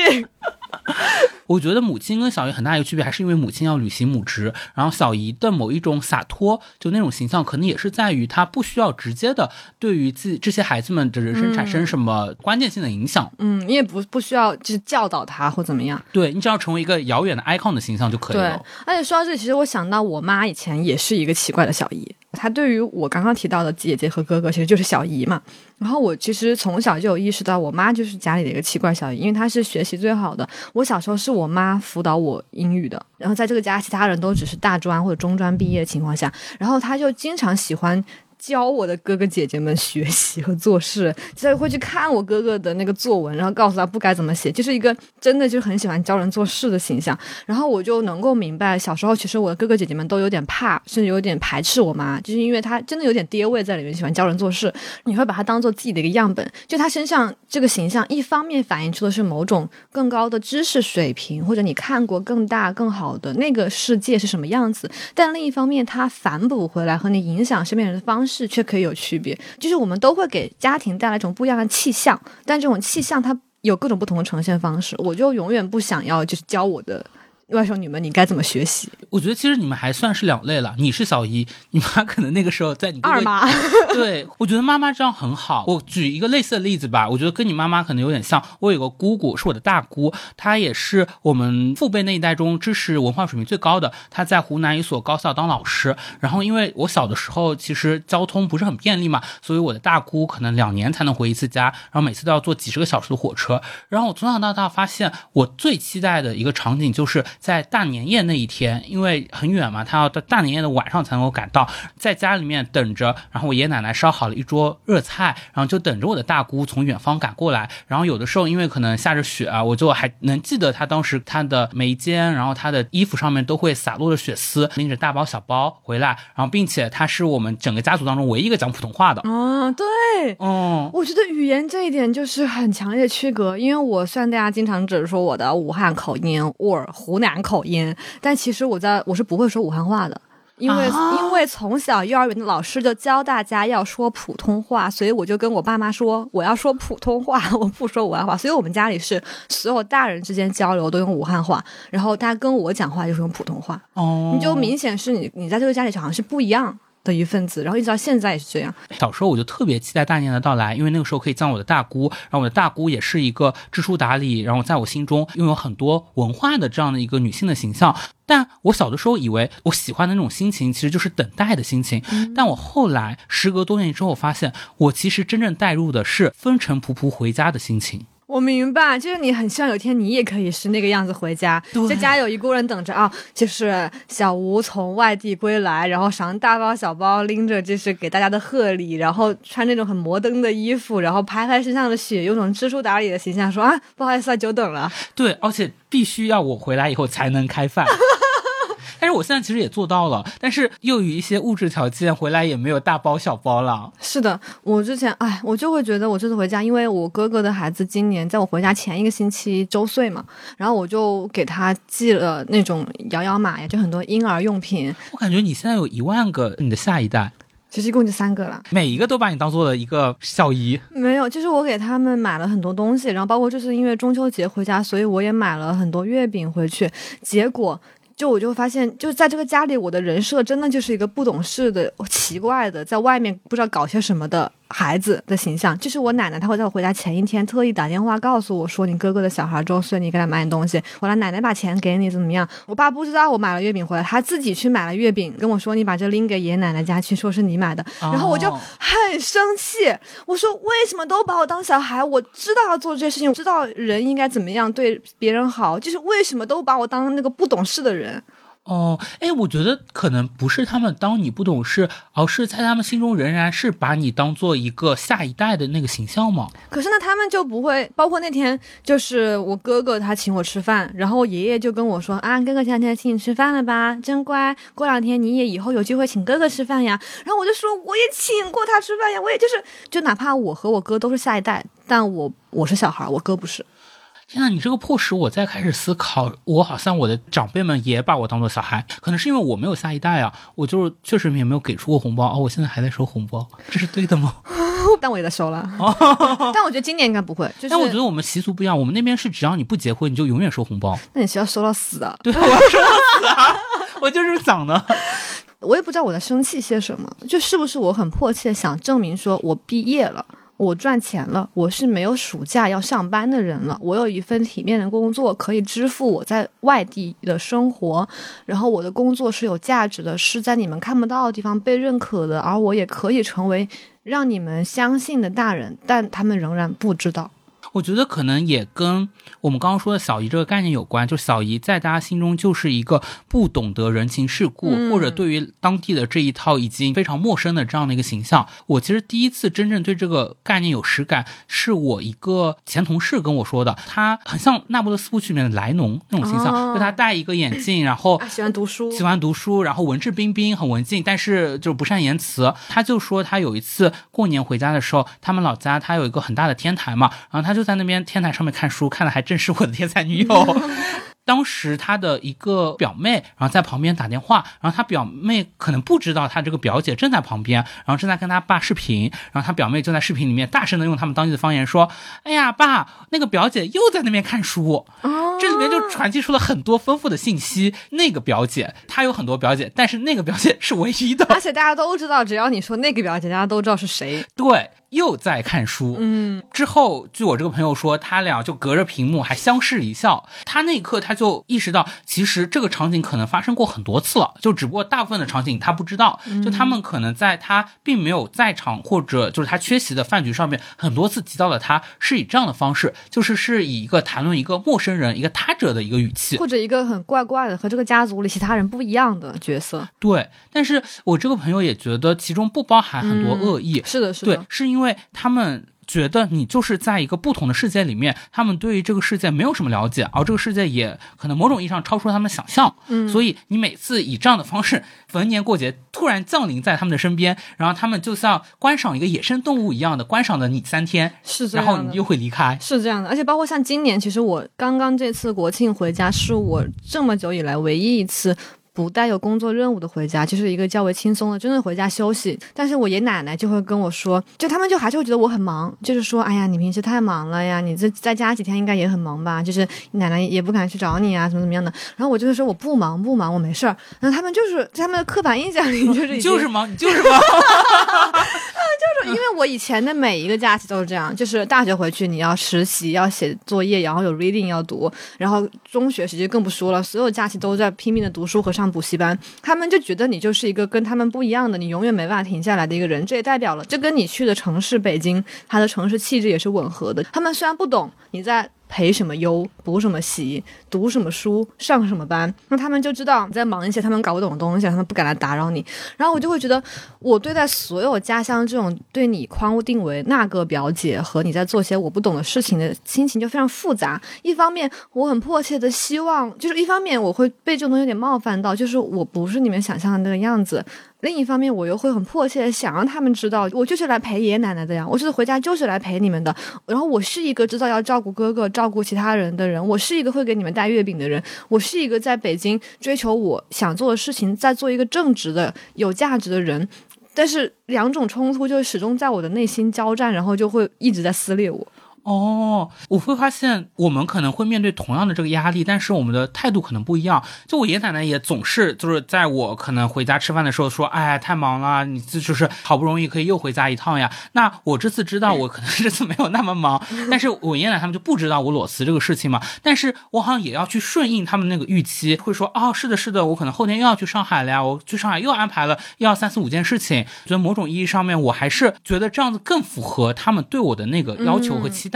我觉得母亲跟小姨很大一个区别，还是因为母亲要履行母职，然后小姨的某一种洒脱，就那种形象，可能也是在于她不需要直接的对于自己这些孩子们的人生产生什么关键性的影响。嗯，你也不不需要就是教导他或怎么样。对你只要成为一个遥远的 icon 的形象就可以了。对，而且说到这，其实我想到我妈以前也是一个奇怪的小姨。她对于我刚刚提到的姐姐和哥哥，其实就是小姨嘛。然后我其实从小就有意识到，我妈就是家里的一个奇怪小姨，因为她是学习最好的。我小时候是我妈辅导我英语的，然后在这个家，其他人都只是大专或者中专毕业的情况下，然后她就经常喜欢。教我的哥哥姐姐们学习和做事，所以会去看我哥哥的那个作文，然后告诉他不该怎么写，就是一个真的就很喜欢教人做事的形象。然后我就能够明白，小时候其实我的哥哥姐姐们都有点怕，甚至有点排斥我妈，就是因为她真的有点爹味在里面，喜欢教人做事。你会把她当做自己的一个样本，就她身上这个形象，一方面反映出的是某种更高的知识水平，或者你看过更大更好的那个世界是什么样子，但另一方面，它反哺回来和你影响身边人的方式。是却可以有区别，就是我们都会给家庭带来一种不一样的气象，但这种气象它有各种不同的呈现方式。我就永远不想要就是教我的外甥女们你该怎么学习？我觉得其实你们还算是两类了，你是小姨，你妈可能那个时候在你二妈，对，我觉得妈妈这样很好。我举一个类似的例子吧，我觉得跟你妈妈可能有点像。我有个姑姑是我的大姑，她也是我们父辈那一代中知识文化水平最高的。她在湖南一所高校当老师。然后因为我小的时候其实交通不是很便利嘛，所以我的大姑可能两年才能回一次家，然后每次都要坐几十个小时的火车。然后我从小到大发现，我最期待的一个场景就是在大年夜那一天，因为很远嘛，他要到大年夜的晚上才能够赶到，在家里面等着。然后我爷爷奶奶烧好了一桌热菜，然后就等着我的大姑从远方赶过来。然后有的时候因为可能下着雪啊，我就还能记得她当时她的眉间，然后她的衣服上面都会洒落着血丝，拎着大包小包回来。然后并且她是我们整个家族当中唯一一个讲普通话的。哦，对，嗯，我觉得语言这一点就是很强烈的区隔，因为我虽然大家经常只是说我的武汉口音或湖南口音，但其实我在我是不会说武汉话的。因为、啊因为从小幼儿园的老师就教大家要说普通话，所以我就跟我爸妈说我要说普通话，我不说武汉话。所以我们家里是所有大人之间交流都用武汉话，然后大家跟我讲话就是用普通话。哦，你就明显是你你在这个家里好像是不一样的一份子，然后一直到现在也是这样。小时候我就特别期待大年的到来，因为那个时候可以见我的大姑，然后我的大姑也是一个知书达理，然后在我心中拥有很多文化的这样的一个女性的形象。但我小的时候以为我喜欢的那种心情其实就是等待的心情，但我后来时隔多年之后发现，我其实真正带入的是风尘仆仆回家的心情。我明白，就是你很希望有一天你也可以是那个样子回家，在家有一锅人等着啊，就是小吴从外地归来，然后扛大包小包，拎着就是给大家的贺礼，然后穿那种很摩登的衣服，然后拍拍身上的雪，用种知书达理的形象说啊，不好意思啊，久等了。对，而且必须要我回来以后才能开饭。但是我现在其实也做到了，但是又有一些物质条件，回来也没有大包小包了。是的，我之前哎，我就会觉得我这次回家，因为我哥哥的孩子今年在我回家前一个星期周岁嘛，然后我就给他寄了那种摇摇马呀，就很多婴儿用品，我感觉你现在有一万个你的下一代，其实一共就三个了。每一个都把你当做了一个小姨。没有，就是我给他们买了很多东西，然后包括就是因为中秋节回家，所以我也买了很多月饼回去。结果就我就发现，就在这个家里，我的人设真的就是一个不懂事的、奇怪的，在外面不知道搞些什么的。孩子的形象。就是我奶奶，她会在我回家前一天特意打电话告诉我说，你哥哥的小孩周岁，你给他买点东西。我来奶奶把钱给你，怎么样？我爸不知道我买了月饼回来，他自己去买了月饼，跟我说你把这拎给爷爷奶奶家去，说是你买的。然后我就哦很生气，我说为什么都把我当小孩？我知道要做这些事情，我知道人应该怎么样对别人好，就是为什么都把我当那个不懂事的人？哦，哎，我觉得可能不是他们当你不懂事，而是在他们心中仍然是把你当做一个下一代的那个形象嘛。可是呢，他们就不会，包括那天就是我哥哥他请我吃饭，然后我爷爷就跟我说啊，哥哥前两天请你吃饭了吧，真乖，过两天你也以后有机会请哥哥吃饭呀。然后我就说我也请过他吃饭呀，我也就是就哪怕我和我哥都是下一代，但我我是小孩，我哥不是。天呐，你这个迫使我再开始思考，我好像我的长辈们也把我当做小孩，可能是因为我没有下一代啊，我就是确实也没有给出过红包，哦，我现在还在收红包，这是对的吗？但我也在收了，但我觉得今年应该不会。就是，但我觉得我们习俗不一样，我们那边是只要你不结婚，你就永远收红包。那你是要收到死啊。对，我要收到死啊！我就是想的。我也不知道我在生气些什么，就是不是我很迫切想证明说我毕业了。我赚钱了，我是没有暑假要上班的人了。我有一份体面的工作，可以支付我在外地的生活。然后我的工作是有价值的，是在你们看不到的地方被认可的，而我也可以成为让你们相信的大人，但他们仍然不知道。我觉得可能也跟我们刚刚说的小姨这个概念有关，就小姨在大家心中就是一个不懂得人情世故，嗯或者对于当地的这一套已经非常陌生的这样的一个形象。我其实第一次真正对这个概念有实感，是我一个前同事跟我说的，他很像《那不勒斯部曲》里面的莱农那种形象，哦就他戴一个眼镜，然后啊，喜欢读书，喜欢读书，然后文质彬彬，很文静，但是就是不善言辞。他就说他有一次过年回家的时候，他们老家他有一个很大的天台嘛，然后他就在那边天台上面看书，看的还正是我的天才女友。当时他的一个表妹，然后在旁边打电话，然后他表妹可能不知道他这个表姐正在旁边，然后正在跟他爸视频，然后他表妹就在视频里面大声的用他们当地的方言说：“哎呀，爸，那个表姐又在那边看书。”哦这里面就传递出了很多丰富的信息。那个表姐，她有很多表姐，但是那个表姐是唯一的。而且大家都知道，只要你说那个表姐，大家都知道是谁。对，又在看书。嗯，之后，据我这个朋友说，他俩就隔着屏幕还相视一笑。他那一刻他就意识到，其实这个场景可能发生过很多次了，就只不过大部分的场景他不知道。就他们可能在他并没有在场或者就是他缺席的饭局上面，很多次提到了他，是以这样的方式，就是是以一个谈论一个陌生人、一个他者的一个语气。或者一个很怪怪的和这个家族里其他人不一样的角色。对，但是我这个朋友也觉得其中不包含很多恶意。是的，是的对的，，是因为他们觉得你就是在一个不同的世界里面，他们对于这个世界没有什么了解，而这个世界也可能某种意义上超出了他们想象。嗯所以你每次以这样的方式，逢年过节突然降临在他们的身边，然后他们就像观赏一个野生动物一样的观赏了你三天，是这样的。然后你又会离开。是这样的，而且包括像今年，其实我刚刚这次国庆回家，是我这么久以来唯一一次不带有工作任务的回家，就是一个较为轻松的，真的回家休息。但是我爷奶奶就会跟我说，就他们就还是会觉得我很忙，就是说，哎呀，你平时太忙了呀，你这在家几天应该也很忙吧？就是奶奶也不敢去找你啊，怎么怎么样的。然后我就会说我不忙不忙，我没事儿。然后他们就是在他们的刻板印象里，就是就是忙就是忙，你 就是。因为我以前的每一个假期都是这样，就是大学回去你要实习，要写作业，然后有 reading 要读，然后中学时期更不说了，所有假期都在拼命的读书和上补习班。他们就觉得你就是一个跟他们不一样的，你永远没办法停下来的一个人。这也代表了，这跟你去的城市北京，它的城市气质也是吻合的。他们虽然不懂你在。陪什么忧，补什么习，读什么书，上什么班，那他们就知道你在忙一些他们搞不懂的东西，他们不敢来打扰你。然后我就会觉得，我对待所有家乡这种对你框定为那个表姐和你在做些我不懂的事情的心情就非常复杂。一方面，我很迫切的希望，就是一方面我会被这种东西有点冒犯到，就是我不是你们想象的那个样子。另一方面，我又会很迫切的想让他们知道，我就是来陪爷爷奶奶的呀，我就是回家就是来陪你们的。然后我是一个知道要照顾哥哥、照顾其他人的人，我是一个会给你们带月饼的人，我是一个在北京追求我想做的事情，在做一个正直的、有价值的人。但是两种冲突就始终在我的内心交战，然后就会一直在撕裂我。哦，我会发现我们可能会面对同样的这个压力，但是我们的态度可能不一样。就我爷爷奶奶也总是就是在我可能回家吃饭的时候说：“哎，太忙了，你这就是好不容易可以又回家一趟呀。”那我这次知道我可能这次没有那么忙，但是我爷爷奶奶他们就不知道我裸辞这个事情嘛。但是我好像也要去顺应他们那个预期，会说：“哦，是的，是的，我可能后天又要去上海了呀，我去上海又安排了要三四五件事情。”觉得某种意义上面，我还是觉得这样子更符合他们对我的那个要求和期待。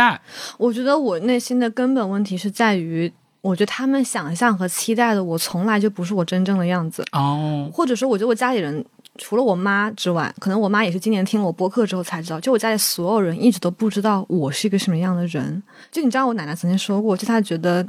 我觉得我内心的根本问题是在于，我觉得他们想象和期待的我从来就不是我真正的样子，哦，或者说，我觉得我家里人。除了我妈之外，可能我妈也是今年听了我播客之后才知道，就我家里所有人一直都不知道我是一个什么样的人。就你知道，我奶奶曾经说过，就她觉得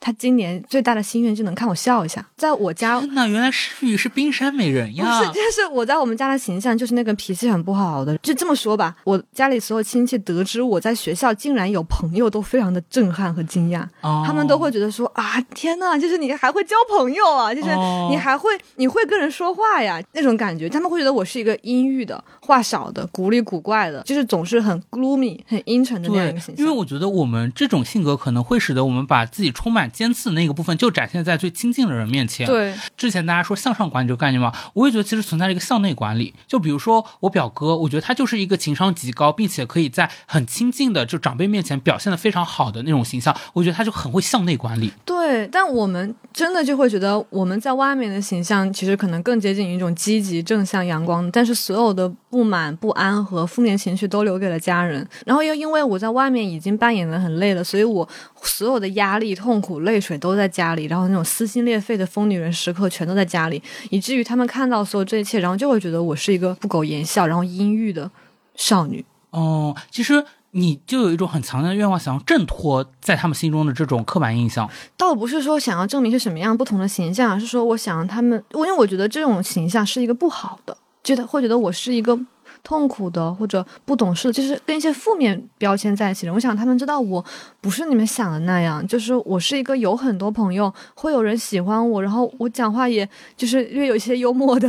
她今年最大的心愿就能看我笑一下。在我家，天哪，原来诗雨是冰山美人呀 不！是，就是我在我们家的形象就是那个脾气很不好的。就这么说吧，我家里所有亲戚得知我在学校竟然有朋友，都非常的震撼和惊讶。哦他们都会觉得说啊，天呐，就是你还会交朋友啊，就是哦你还会你会跟人说话呀，那种感觉。他们会觉得我是一个阴郁的、话少的、古里古怪的，就是总是很 gloomy、很阴沉的那样一对个形，象。因为我觉得我们这种性格可能会使得我们把自己充满尖刺的那个部分就展现在最亲近的人面前。，对之前大家说向上管理这个概念嘛，我也觉得其实存在着一个向内管理。就比如说我表哥，我觉得他就是一个情商极高，并且可以在很亲近的就长辈面前表现的非常好的那种形象，我觉得他就很会向内管理。对，但我们真的就会觉得我们在外面的形象其实可能更接近于一种积极、正向、阳光，但是所有的不满、不安和负面情绪都留给了家人。然后又因为我在外面已经扮演的很累了，所以我所有的压力、痛苦、泪水都在家里，然后那种撕心裂肺的疯女人时刻全都在家里，以至于他们看到所有这一切，然后就会觉得我是一个不苟言笑，然后阴郁的少女。哦，其实你就有一种很强烈的愿望，想要挣脱在他们心中的这种刻板印象。倒不是说想要证明是什么样不同的形象，而是说我想让他们，我因为我觉得这种形象是一个不好的，觉得会觉得我是一个痛苦的或者不懂事，就是跟一些负面标签在一起的人。我想他们知道我不是你们想的那样，就是我是一个有很多朋友，会有人喜欢我，然后我讲话也就是略有一些幽默的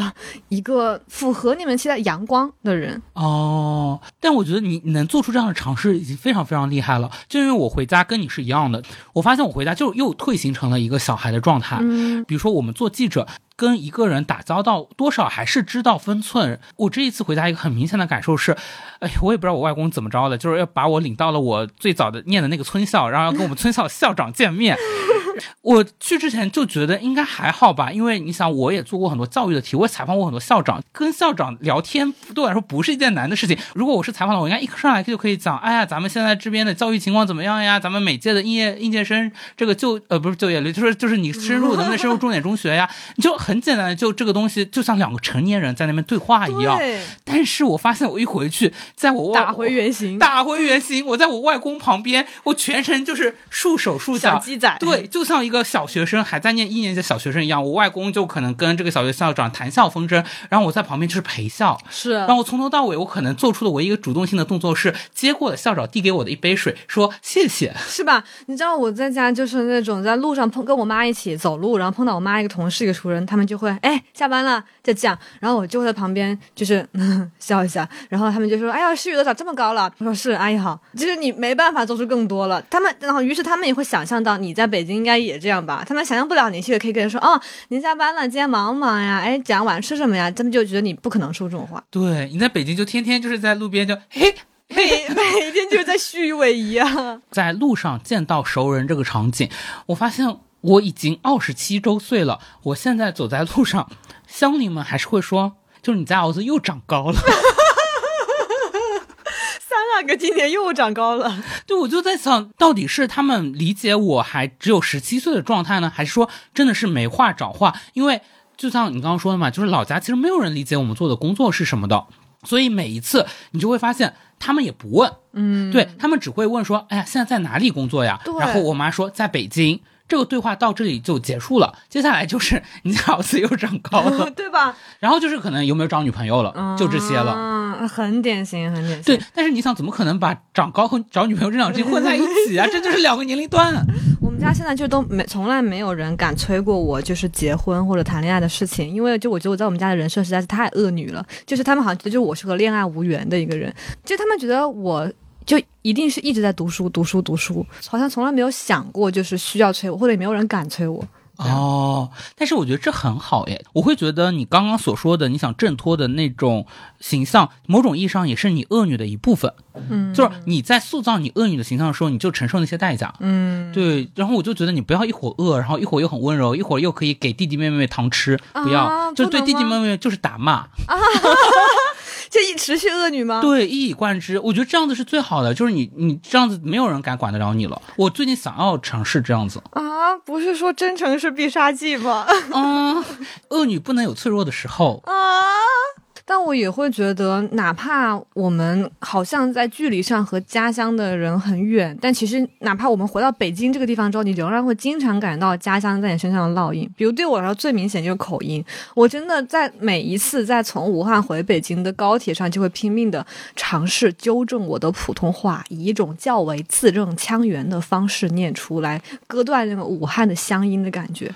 一个符合你们期待阳光的人。哦，但我觉得你能做出这样的尝试已经非常非常厉害了。就因为我回家跟你是一样的，我发现我回家就又退行成了一个小孩的状态。嗯，比如说我们做记者。跟一个人打交道，多少还是知道分寸。我这一次回家，一个很明显的感受是，哎，我也不知道我外公怎么着了，就是要把我领到了我最早的念的那个村校，然后要跟我们村校校长见面。我去之前就觉得应该还好吧，因为你想，我也做过很多教育的题，我也采访过很多校长，跟校长聊天对我来说不是一件难的事情。如果我是采访的，我应该一上来就可以讲，哎呀，咱们现在这边的教育情况怎么样呀？咱们每届的应届应届生这个就呃不是就业率，就是就是你深入能不能深入重点中学呀？你就很简单的就这个东西，就像两个成年人在那边对话一样。但是我发现我一回去，在我打回原形，打回原形，我在我外公旁边，我全程就是束手束脚，鸡仔，对，就像一个小学生还在念一年级的小学生一样。我外公就可能跟这个小学校长谈笑风生，然后我在旁边就是陪笑。是，然后我从头到尾，我可能做出的唯一一个主动性的动作是接过了校长递给我的一杯水，说谢谢。是吧？你知道我在家就是那种在路上碰跟我妈一起走路，然后碰到我妈一个同事一个熟人，他们就会哎下班了就这样，然后我就会在旁边就是、嗯、笑一下，然后他们就说哎呀诗雨都长这么高了，我说是阿姨好，就是你没办法做出更多了，他们然后于是他们也会想象到你在北京应该也这样吧，他们想象不了你去可以跟人说哦您下班了，今天忙不忙呀？哎讲晚上吃什么呀？他们就觉得你不可能说这种话，对，你在北京就天天就是在路边就嘿。每每天就是在虚伪一样。在路上见到熟人这个场景，我发现我已经二十七周岁了。我现在走在路上，乡邻们还是会说，就是你家儿子又长高了。三阿哥今年又长高了，对，我就在想，到底是他们理解我还只有十七岁的状态呢，还是说真的是没话找话？因为就像你刚刚说的嘛，就是老家其实没有人理解我们做的工作是什么的，所以每一次你就会发现。他们也不问，嗯，对他们只会问说：“哎呀，现在在哪里工作呀？”然后我妈说在北京。这个对话到这里就结束了，接下来就是 你脑子又长高了，对吧？然后就是可能有没有找女朋友了，就这些了。嗯，很典型，很典型。对，但是你想，怎么可能把长高和找女朋友这两句混在一起啊？这就是两个年龄段。我们家现在就都没，从来没有人敢催过我，就是结婚或者谈恋爱的事情，因为就我觉得我在我们家的人设实在是太恶女了，就是他们好像觉得就我是和恋爱无缘的一个人，就他们觉得我。就一定是一直在读书，读书，读书，好像从来没有想过就是需要催我，或者也没有人敢催我。哦，但是我觉得这很好耶，我会觉得你刚刚所说的你想挣脱的那种形象，某种意义上也是你恶女的一部分。嗯，就是你在塑造你恶女的形象的时候，你就承受那些代价。嗯，对。然后我就觉得你不要一会儿恶，然后一会儿又很温柔，一会儿又可以给弟弟妹妹糖吃，不要，啊、就对弟弟妹妹就是打骂。啊就一持续恶女吗？对，一以贯之。我觉得这样子是最好的，就是你你这样子没有人敢管得了你了。我最近想要尝试这样子啊，不是说真诚是必杀技吗？嗯，恶女不能有脆弱的时候啊。但我也会觉得，哪怕我们好像在距离上和家乡的人很远，但其实哪怕我们回到北京这个地方之后，你仍然会经常感到家乡在你身上的烙印。比如对我来说，最明显就是口音。我真的在每一次在从武汉回北京的高铁上，就会拼命的尝试纠正我的普通话，以一种较为字正腔圆的方式念出来，割断那个武汉的乡音的感觉。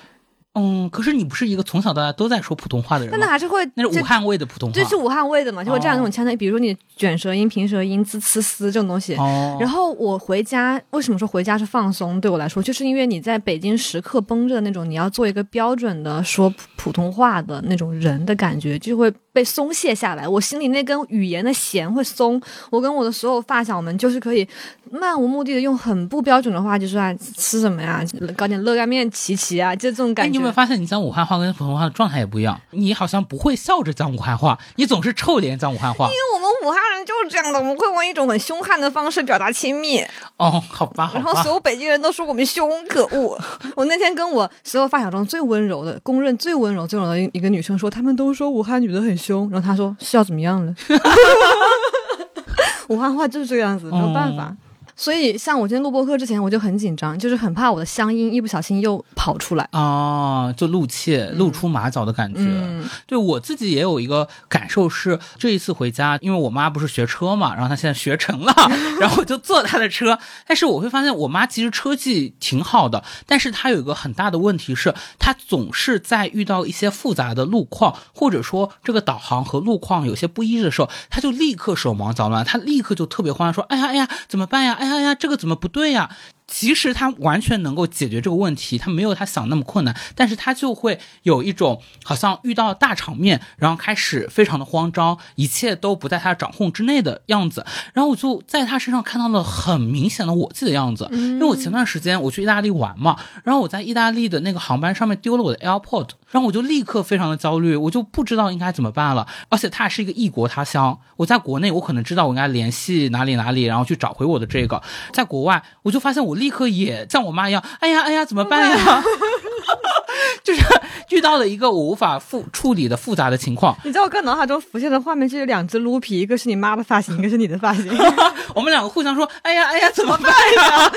嗯，可是你不是一个从小到大都在说普通话的人吗？但那还是会，那是武汉味的普通话，这是武汉味的嘛，就会这样那种腔调。比如说你卷舌音、平舌音、滋、呲、丝这种东西。哦。然后我回家，为什么说回家是放松？对我来说，就是因为你在北京时刻绷着那种，你要做一个标准的说普通话的那种人的感觉，就会被松懈下来。我心里那根语言的弦会松。我跟我的所有发小们就是可以漫无目的的用很不标准的话，就说啊吃什么呀，搞点热干面齐齐啊，就这种感觉。你有没有发现你讲武汉话跟普通话的状态也不一样？你好像不会笑着讲武汉话，你总是臭脸讲武汉话。因为我们武汉人就是这样的，我们会用一种很凶悍的方式表达亲密。哦，好吧，好吧。然后所有北京人都说我们凶，可恶。我那天跟我所有发小中最温柔的，公认最温柔、最温柔的一个女生说，他们都说武汉女的很凶。然后他说是要怎么样了？武汉话就是这个样子，没有办法。嗯所以像我今天录播课之前，我就很紧张，就是很怕我的乡音一不小心又跑出来。啊，就露怯、露出马脚的感觉。嗯对我自己也有一个感受是，这一次回家，因为我妈不是学车嘛，然后她现在学成了，然后我就坐她的车。但是我会发现，我妈其实车技挺好的，但是她有一个很大的问题是，她总是在遇到一些复杂的路况，或者说这个导航和路况有些不一致的时候，她就立刻手忙脚乱，她立刻就特别慌乱，说：“哎呀哎呀，怎么办呀？哎呀呀，这个怎么不对呀？”其实他完全能够解决这个问题，他没有他想那么困难，但是他就会有一种好像遇到大场面，然后开始非常的慌张，一切都不在他掌控之内的样子。然后我就在他身上看到了很明显的我自己的样子，因为我前段时间我去意大利玩嘛，然后我在意大利的那个航班上面丢了我的 AirPod，然后我就立刻非常的焦虑，我就不知道应该怎么办了。而且它是一个异国他乡，我在国内我可能知道我应该联系哪里哪里，然后去找回我的这个，在国外我就发现我立刻也像我妈一样，哎呀哎呀，怎么办呀？就是遇到了一个我无法复处理的复杂的情况，你知道我刚脑海中浮现的画面就有两只撸皮，一个是你妈的发型，一个是你的发型。我们两个互相说：“哎呀，哎呀，怎么办呀？”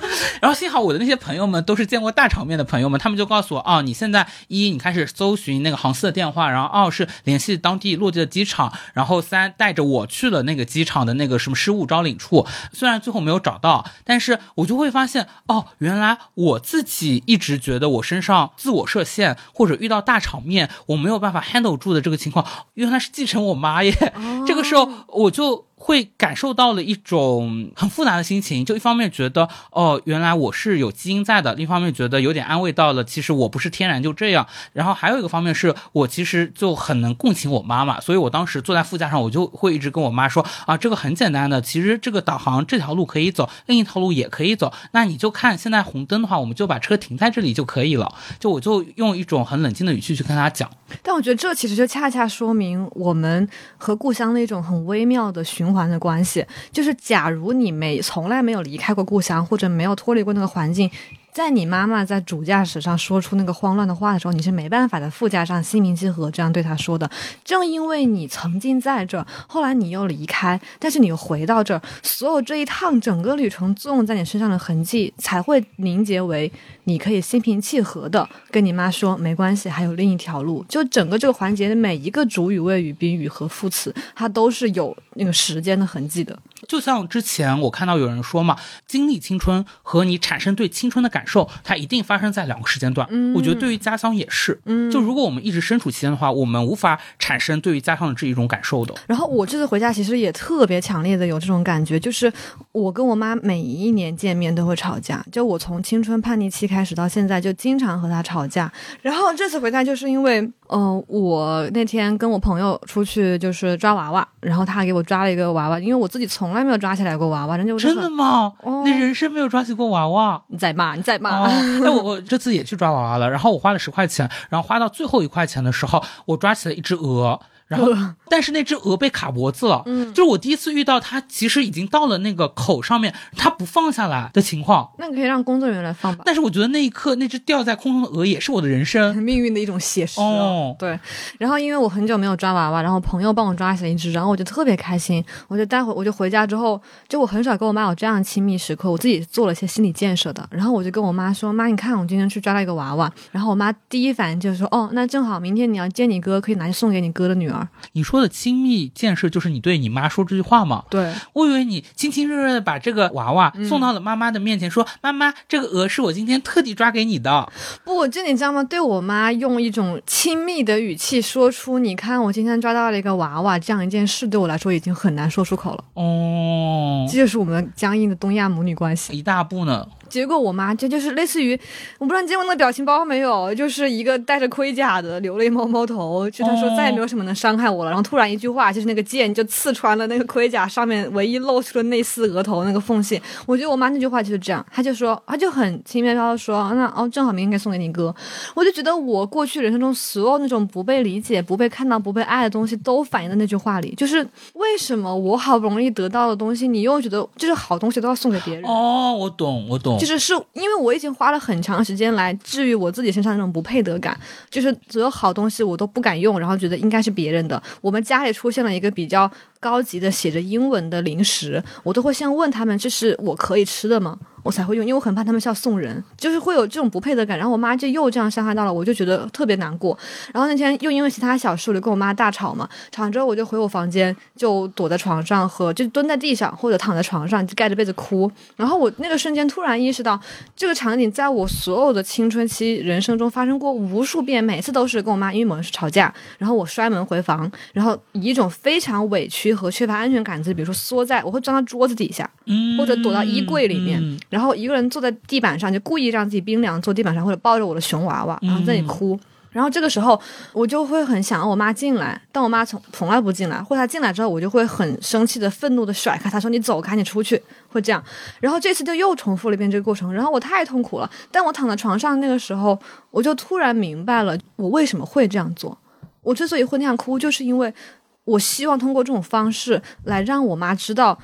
然后幸好我的那些朋友们都是见过大场面的朋友们，他们就告诉我：“哦，你现在一你开始搜寻那个航司的电话，然后二是联系当地落地的机场，然后三带着我去了那个机场的那个什么失物招领处。虽然最后没有找到，但是我就会发现，哦，原来我自己一直觉得我身上自我设限或者遇到大场面我没有办法 handle 住的这个情况，原来是继承我妈耶。这个时候我就。会感受到了一种很复杂的心情，就一方面觉得哦，原来我是有基因在的；另一方面觉得有点安慰到了，其实我不是天然就这样。然后还有一个方面是我其实就很能共情我妈妈，所以我当时坐在副驾上，我就会一直跟我妈说啊，这个很简单的，其实这个导航这条路可以走，另一条路也可以走。那你就看现在红灯的话，我们就把车停在这里就可以了。就我就用一种很冷静的语气去跟她讲。但我觉得这其实就恰恰说明我们和故乡的一种很微妙的循环的关系。就是假如你没从来没有离开过故乡，或者没有脱离过那个环境。在你妈妈在主驾驶上说出那个慌乱的话的时候，你是没办法在副驾上心平气和这样对她说的。正因为你曾经在这儿，后来你又离开，但是你又回到这儿，所有这一趟整个旅程作用在你身上的痕迹，才会凝结为你可以心平气和的跟你妈说没关系，还有另一条路。就整个这个环节的每一个主语、谓语、宾语和副词，它都是有那个时间的痕迹的。就像之前我看到有人说嘛，经历青春和你产生对青春的感受，它一定发生在两个时间段。嗯我觉得对于家乡也是。嗯就如果我们一直身处其间的话，我们无法产生对于家乡的这一种感受的。然后我这次回家其实也特别强烈的有这种感觉，就是我跟我妈每一年见面都会吵架，就我从青春叛逆期开始到现在就经常和她吵架。然后这次回家就是因为，呃，我那天跟我朋友出去就是抓娃娃，然后他给我抓了一个娃娃，因为我自己从来没有抓起来过娃娃，人家我就真的吗？哦你人生没有抓起过娃娃？你在骂你在骂。哦，那我我这次也去抓娃娃了，然后我花了十块钱，然后花到最后一块钱的时候，我抓起了一只鹅。然后，但是那只鹅被卡脖子了，嗯就是我第一次遇到它，其实已经到了那个口上面，它不放下来的情况。那你可以让工作人员来放吧。但是我觉得那一刻，那只掉在空中的鹅也是我的人生。命运的一种写实哦对，然后因为我很久没有抓娃娃，然后朋友帮我抓起了一只，然后我就特别开心。我就待会我就回家之后，就我很少跟我妈有这样的亲密时刻，我自己做了一些心理建设的。然后我就跟我妈说：“妈，你看我今天去抓了一个娃娃。”然后我妈第一反应就是说：“哦，那正好明天你要见你哥，可以拿去送给你哥的女儿。你说的亲密建设，就是你对你妈说这句话吗”？对，我以为你亲亲热热的把这个娃娃送到了妈妈的面前，说：“妈妈，这个鹅是我今天特地抓给你的。不，就你知道吗？对我妈用一种亲密的语气说出“你看我今天抓到了一个娃娃”这样一件事，对我来说已经很难说出口了。”哦这，就是我们僵硬的东亚母女关系。一大步呢。结果我妈这就是类似于，我不知道你见过那个表情包没有，就是一个戴着盔甲的，流泪猫猫头，就她说再也没有什么能伤害我了。然后突然一句话，就是那个剑就刺穿了那个盔甲上面唯一露出的那丝额头那个缝隙。我觉得我妈那句话就是这样，她就说，她就很轻飘飘的说，那哦正好明天可以送给你哥。我就觉得我过去人生中所有那种不被理解、不被看到、不被爱的东西，都反映在那句话里。就是为什么我好不容易得到的东西，你又觉得就是好东西都要送给别人？哦，我懂，我懂。就是是因为我已经花了很长时间来治愈我自己身上那种不配得感，就是所有好东西我都不敢用，然后觉得应该是别人的。我们家里出现了一个比较高级的写着英文的零食，我都会先问他们这是我可以吃的吗？我才会用，因为我很怕他们是要送人，就是会有这种不配得感。然后我妈就又这样伤害到了，我就觉得特别难过。然后那天又因为其他小事，我就跟我妈大吵嘛，吵完之后我就回我房间，就躲在床上和就蹲在地上或者躺在床上就盖着被子哭。然后我那个瞬间突然意识到，这个场景在我所有的青春期人生中发生过无数遍，每次都是跟我妈因为某事吵架，然后我摔门回房，然后以一种非常委屈和缺乏安全感的，比如说缩在，我会钻到桌子底下，嗯或者躲到衣柜里面，嗯然后一个人坐在地板上，就故意让自己冰凉，坐地板上或者抱着我的熊娃娃，然后在那里哭。然后这个时候，我就会很想让我妈进来，但我妈从从来不进来，或者她进来之后，我就会很生气的、愤怒的甩开她，说：“你走开，你出去。”会这样。然后这次就又重复了一遍这个过程，然后我太痛苦了。但我躺在床上那个时候，我就突然明白了我为什么会这样做。我之所以会那样哭，就是因为我希望通过这种方式来让我妈知道。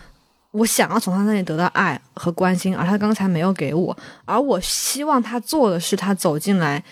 我想要从他那里得到爱和关心，而他刚才没有给我，而我希望他做的是，他走进来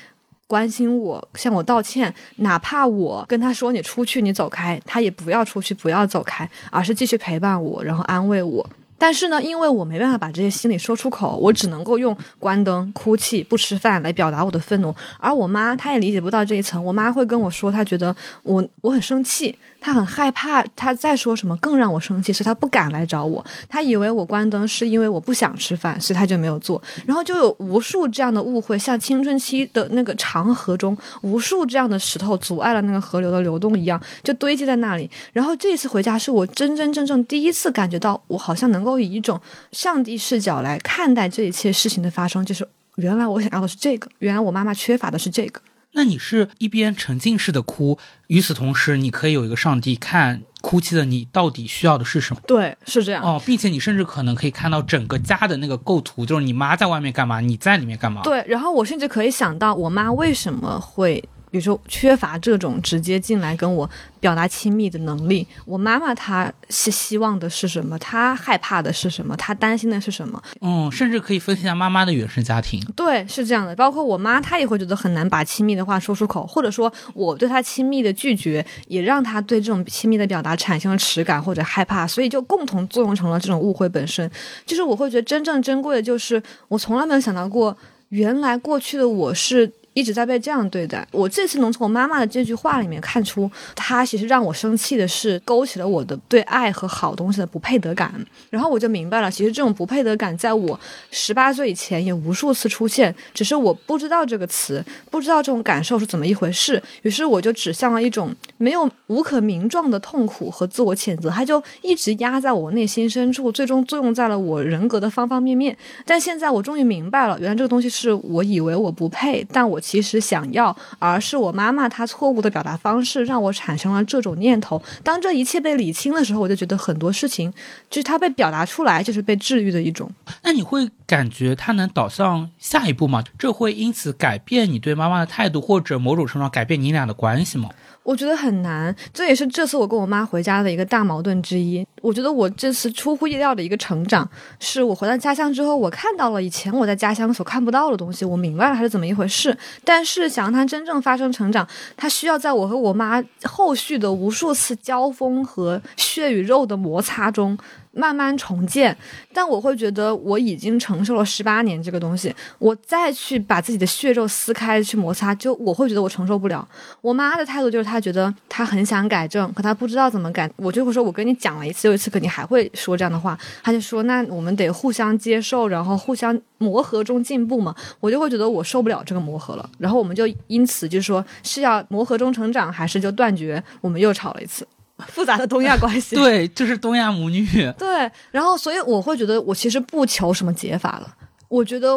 关心我，向我道歉，哪怕我跟他说你出去，你走开，他也不要出去，不要走开，而是继续陪伴我，然后安慰我。但是呢，因为我没办法把这些心里说出口，我只能够用关灯、哭泣、不吃饭来表达我的愤怒。而我妈她也理解不到这一层，我妈会跟我说，她觉得我我很生气，他很害怕，他再说什么更让我生气，所以她不敢来找我。他以为我关灯是因为我不想吃饭，所以他就没有做。然后就有无数这样的误会，像青春期的那个长河中，无数这样的石头阻碍了那个河流的流动一样，就堆积在那里。然后这次回家，是我真真正正第一次感觉到，我好像能够以一种上帝视角来看待这一切事情的发生，就是原来我想要的是这个，原来我妈妈缺乏的是这个。那你是一边沉浸式的哭，与此同时，你可以有一个上帝看哭泣的你到底需要的是什么对，是这样。哦，并且你甚至可能可以看到整个家的那个构图，就是你妈在外面干嘛，你在里面干嘛。对，然后我甚至可以想到，我妈为什么会，比如说缺乏这种直接进来跟我表达亲密的能力。我妈妈她是希望的是什么？她害怕的是什么？她担心的是什么？嗯，甚至可以分析一下妈妈的原生家庭。对，是这样的。包括我妈，她也会觉得很难把亲密的话说出口，或者说我对她亲密的拒绝，也让她对这种亲密的表达产生了耻感或者害怕，所以就共同作用成了这种误会本身。就是我会觉得真正珍贵的就是，我从来没有想到过，原来过去的我是。一直在被这样对待，我这次能从我妈妈的这句话里面看出，她其实让我生气的是勾起了我的对爱和好东西的不配得感，然后我就明白了，其实这种不配得感在我十八岁以前也无数次出现，只是我不知道这个词，不知道这种感受是怎么一回事，于是我就指向了一种没有无可名状的痛苦和自我谴责，它就一直压在我内心深处，最终作用在了我人格的方方面面。但现在我终于明白了，原来这个东西是我以为我不配，但我其实想要，而是我妈妈她错误的表达方式让我产生了这种念头。当这一切被理清的时候，我就觉得很多事情就是它被表达出来，就是被治愈的一种。那你会感觉它能导向下一步吗？这会因此改变你对妈妈的态度，或者某种程度上改变你俩的关系吗？我觉得很难，这也是这次我跟我妈回家的一个大矛盾之一。我觉得我这次出乎意料的一个成长，是我回到家乡之后，我看到了以前我在家乡所看不到的东西，我明白了它是怎么一回事。但是想让它真正发生成长，它需要在我和我妈后续的无数次交锋和血与肉的摩擦中。慢慢重建，但我会觉得我已经承受了十八年这个东西，我再去把自己的血肉撕开去摩擦，就我会觉得我承受不了。我妈的态度就是她觉得她很想改正，可她不知道怎么改。我就会说，我跟你讲了一次又一次，可你还会说这样的话。她就说，那我们得互相接受，然后互相磨合中进步嘛。我就会觉得我受不了这个磨合了，然后我们就因此就说是要磨合中成长，还是就断绝？我们又吵了一次。复杂的东亚关系，对，就是东亚母女。对，然后所以我会觉得，我其实不求什么解法了。我觉得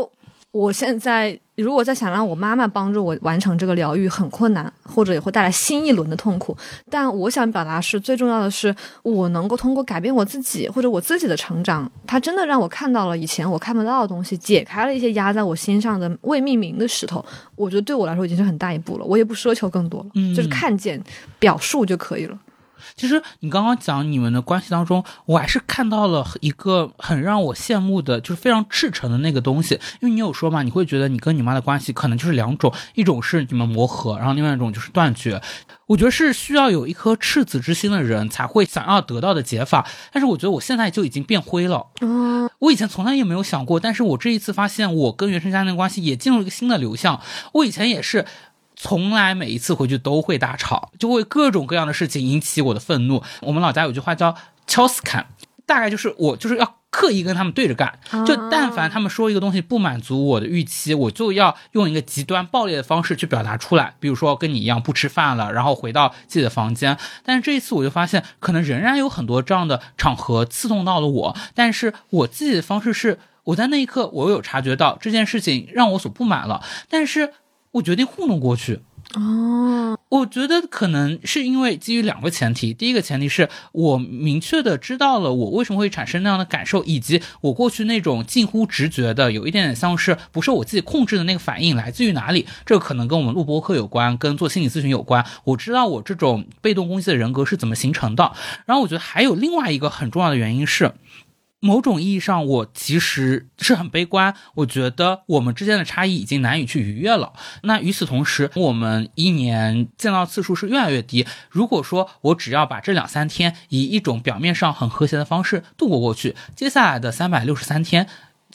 我现在如果再想让我妈妈帮助我完成这个疗愈，很困难，或者也会带来新一轮的痛苦。但我想表达是，最重要的是，我能够通过改变我自己，或者我自己的成长，它真的让我看到了以前我看不到的东西，解开了一些压在我心上的未命名的石头。我觉得对我来说已经是很大一步了，我也不奢求更多了，嗯就是看见表述就可以了。其实你刚刚讲你们的关系当中，我还是看到了一个很让我羡慕的，就是非常赤诚的那个东西。因为你有说嘛，你会觉得你跟你妈的关系可能就是两种，一种是你们磨合，然后另外一种就是断绝。我觉得是需要有一颗赤子之心的人才会想要得到的解法。但是我觉得我现在就已经变灰了。嗯，我以前从来也没有想过，但是我这一次发现，我跟原生家庭的关系也进入一个新的流向。我以前也是。从来每一次回去都会大吵，就会各种各样的事情引起我的愤怒。我们老家有句话叫“敲死砍”，大概就是我就是要刻意跟他们对着干。就但凡他们说一个东西不满足我的预期，我就要用一个极端暴烈的方式去表达出来。比如说跟你一样不吃饭了，然后回到自己的房间。但是这一次我就发现，可能仍然有很多这样的场合刺痛到了我。但是我自己的方式是，我在那一刻我有察觉到这件事情让我所不满了，但是。我决定糊弄过去。哦，我觉得可能是因为基于两个前提，第一个前提是我明确的知道了我为什么会产生那样的感受，以及我过去那种近乎直觉的，有一点点像是不受我自己控制的那个反应来自于哪里？这可能跟我们录播课有关，跟做心理咨询有关。我知道我这种被动攻击的人格是怎么形成的。然后我觉得还有另外一个很重要的原因是。某种意义上，我其实是很悲观。我觉得我们之间的差异已经难以去逾越了。那与此同时，我们一年见到次数是越来越低。如果说我只要把这两三天以一种表面上很和谐的方式度过过去，接下来的三百六十三天。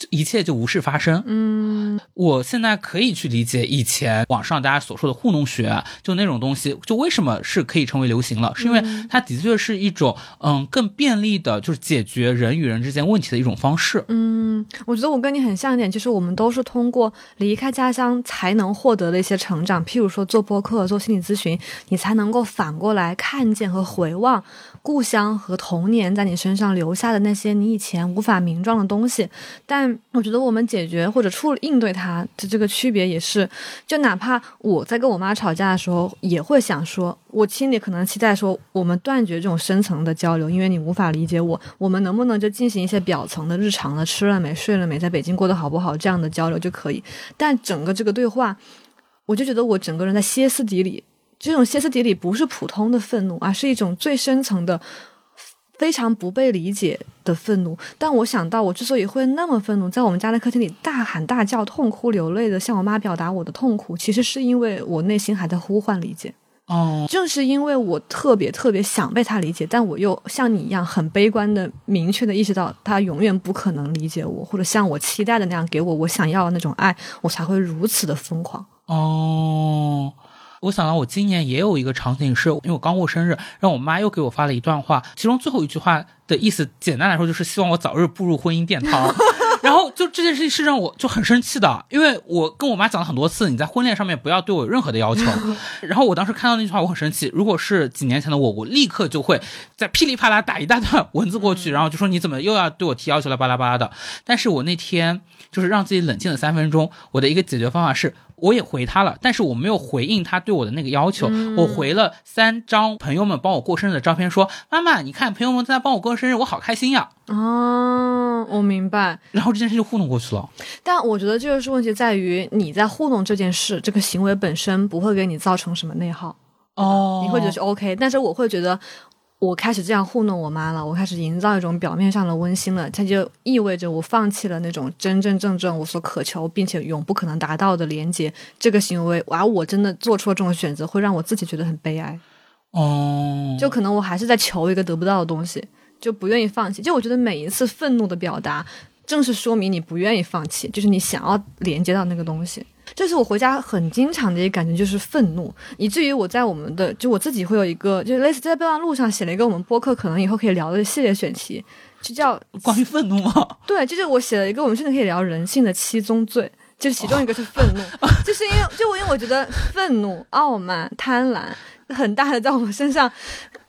一切就无事发生。嗯，我现在可以去理解以前网上大家所说的糊弄学，就那种东西，就为什么是可以成为流行了，是因为它的确是一种嗯更便利的，就是解决人与人之间问题的一种方式。嗯，我觉得我跟你很像一点，就是我们都是通过离开家乡才能获得的一些成长，譬如说做播客、做心理咨询，你才能够反过来看见和回望。故乡和童年在你身上留下的那些你以前无法名状的东西，但我觉得我们解决或者处应对它的这个区别也是，就哪怕我在跟我妈吵架的时候，也会想说，我心里可能期待说，我们断绝这种深层的交流，因为你无法理解我，我们能不能就进行一些表层的日常的吃了没、睡了没，在北京过得好不好这样的交流就可以？但整个这个对话，我就觉得我整个人在歇斯底里。这种歇斯底里不是普通的愤怒，而是一种最深层的、非常不被理解的愤怒。但我想到，我之所以会那么愤怒，在我们家的客厅里大喊大叫、痛哭流泪的向我妈表达我的痛苦，其实是因为我内心还在呼唤理解。哦，正是因为我特别特别想被他理解，但我又像你一样很悲观的、明确的意识到他永远不可能理解我，或者像我期待的那样给我我想要的那种爱，我才会如此的疯狂。哦。我想到我今年也有一个场景，是因为我刚过生日，让我妈又给我发了一段话，其中最后一句话的意思，简单来说就是希望我早日步入婚姻殿堂。然后就这件事情是让我就很生气的，因为我跟我妈讲了很多次，你在婚恋上面不要对我有任何的要求。然后我当时看到那句话，我很生气。如果是几年前的我，我立刻就会在噼里啪啦打一大段文字过去，然后就说你怎么又要对我提要求了，巴拉巴拉的。但是我那天就是让自己冷静了三分钟，我的一个解决方法是。我也回他了，但是我没有回应他对我的那个要求。我回了三张朋友们帮我过生日的照片，说：“妈妈，你看，朋友们在帮我过生日，我好开心呀！”哦，我明白。然后这件事就糊弄过去了。但我觉得这就是问题在于你在糊弄这件事，这个行为本身不会给你造成什么内耗。哦，你会觉得是 OK，但是我会觉得。我开始这样糊弄我妈了，我开始营造一种表面上的温馨了，它就意味着我放弃了那种真真正正我所渴求并且永不可能达到的连接。这个行为，而我真的做出了这种选择，会让我自己觉得很悲哀。哦，就可能我还是在求一个得不到的东西，就不愿意放弃。就我觉得每一次愤怒的表达，正是说明你不愿意放弃，就是你想要连接到那个东西。这是我回家很经常的一个感觉，就是愤怒，以至于我在我们的就我自己会有一个，就类似在备忘录上写了一个我们播客可能以后可以聊的系列选题，就叫 关于愤怒吗？对，就是我写了一个我们甚至可以聊人性的七宗罪，就是其中一个是愤怒，就是因为就因为我觉得愤怒、傲慢、贪婪很大的在我们身上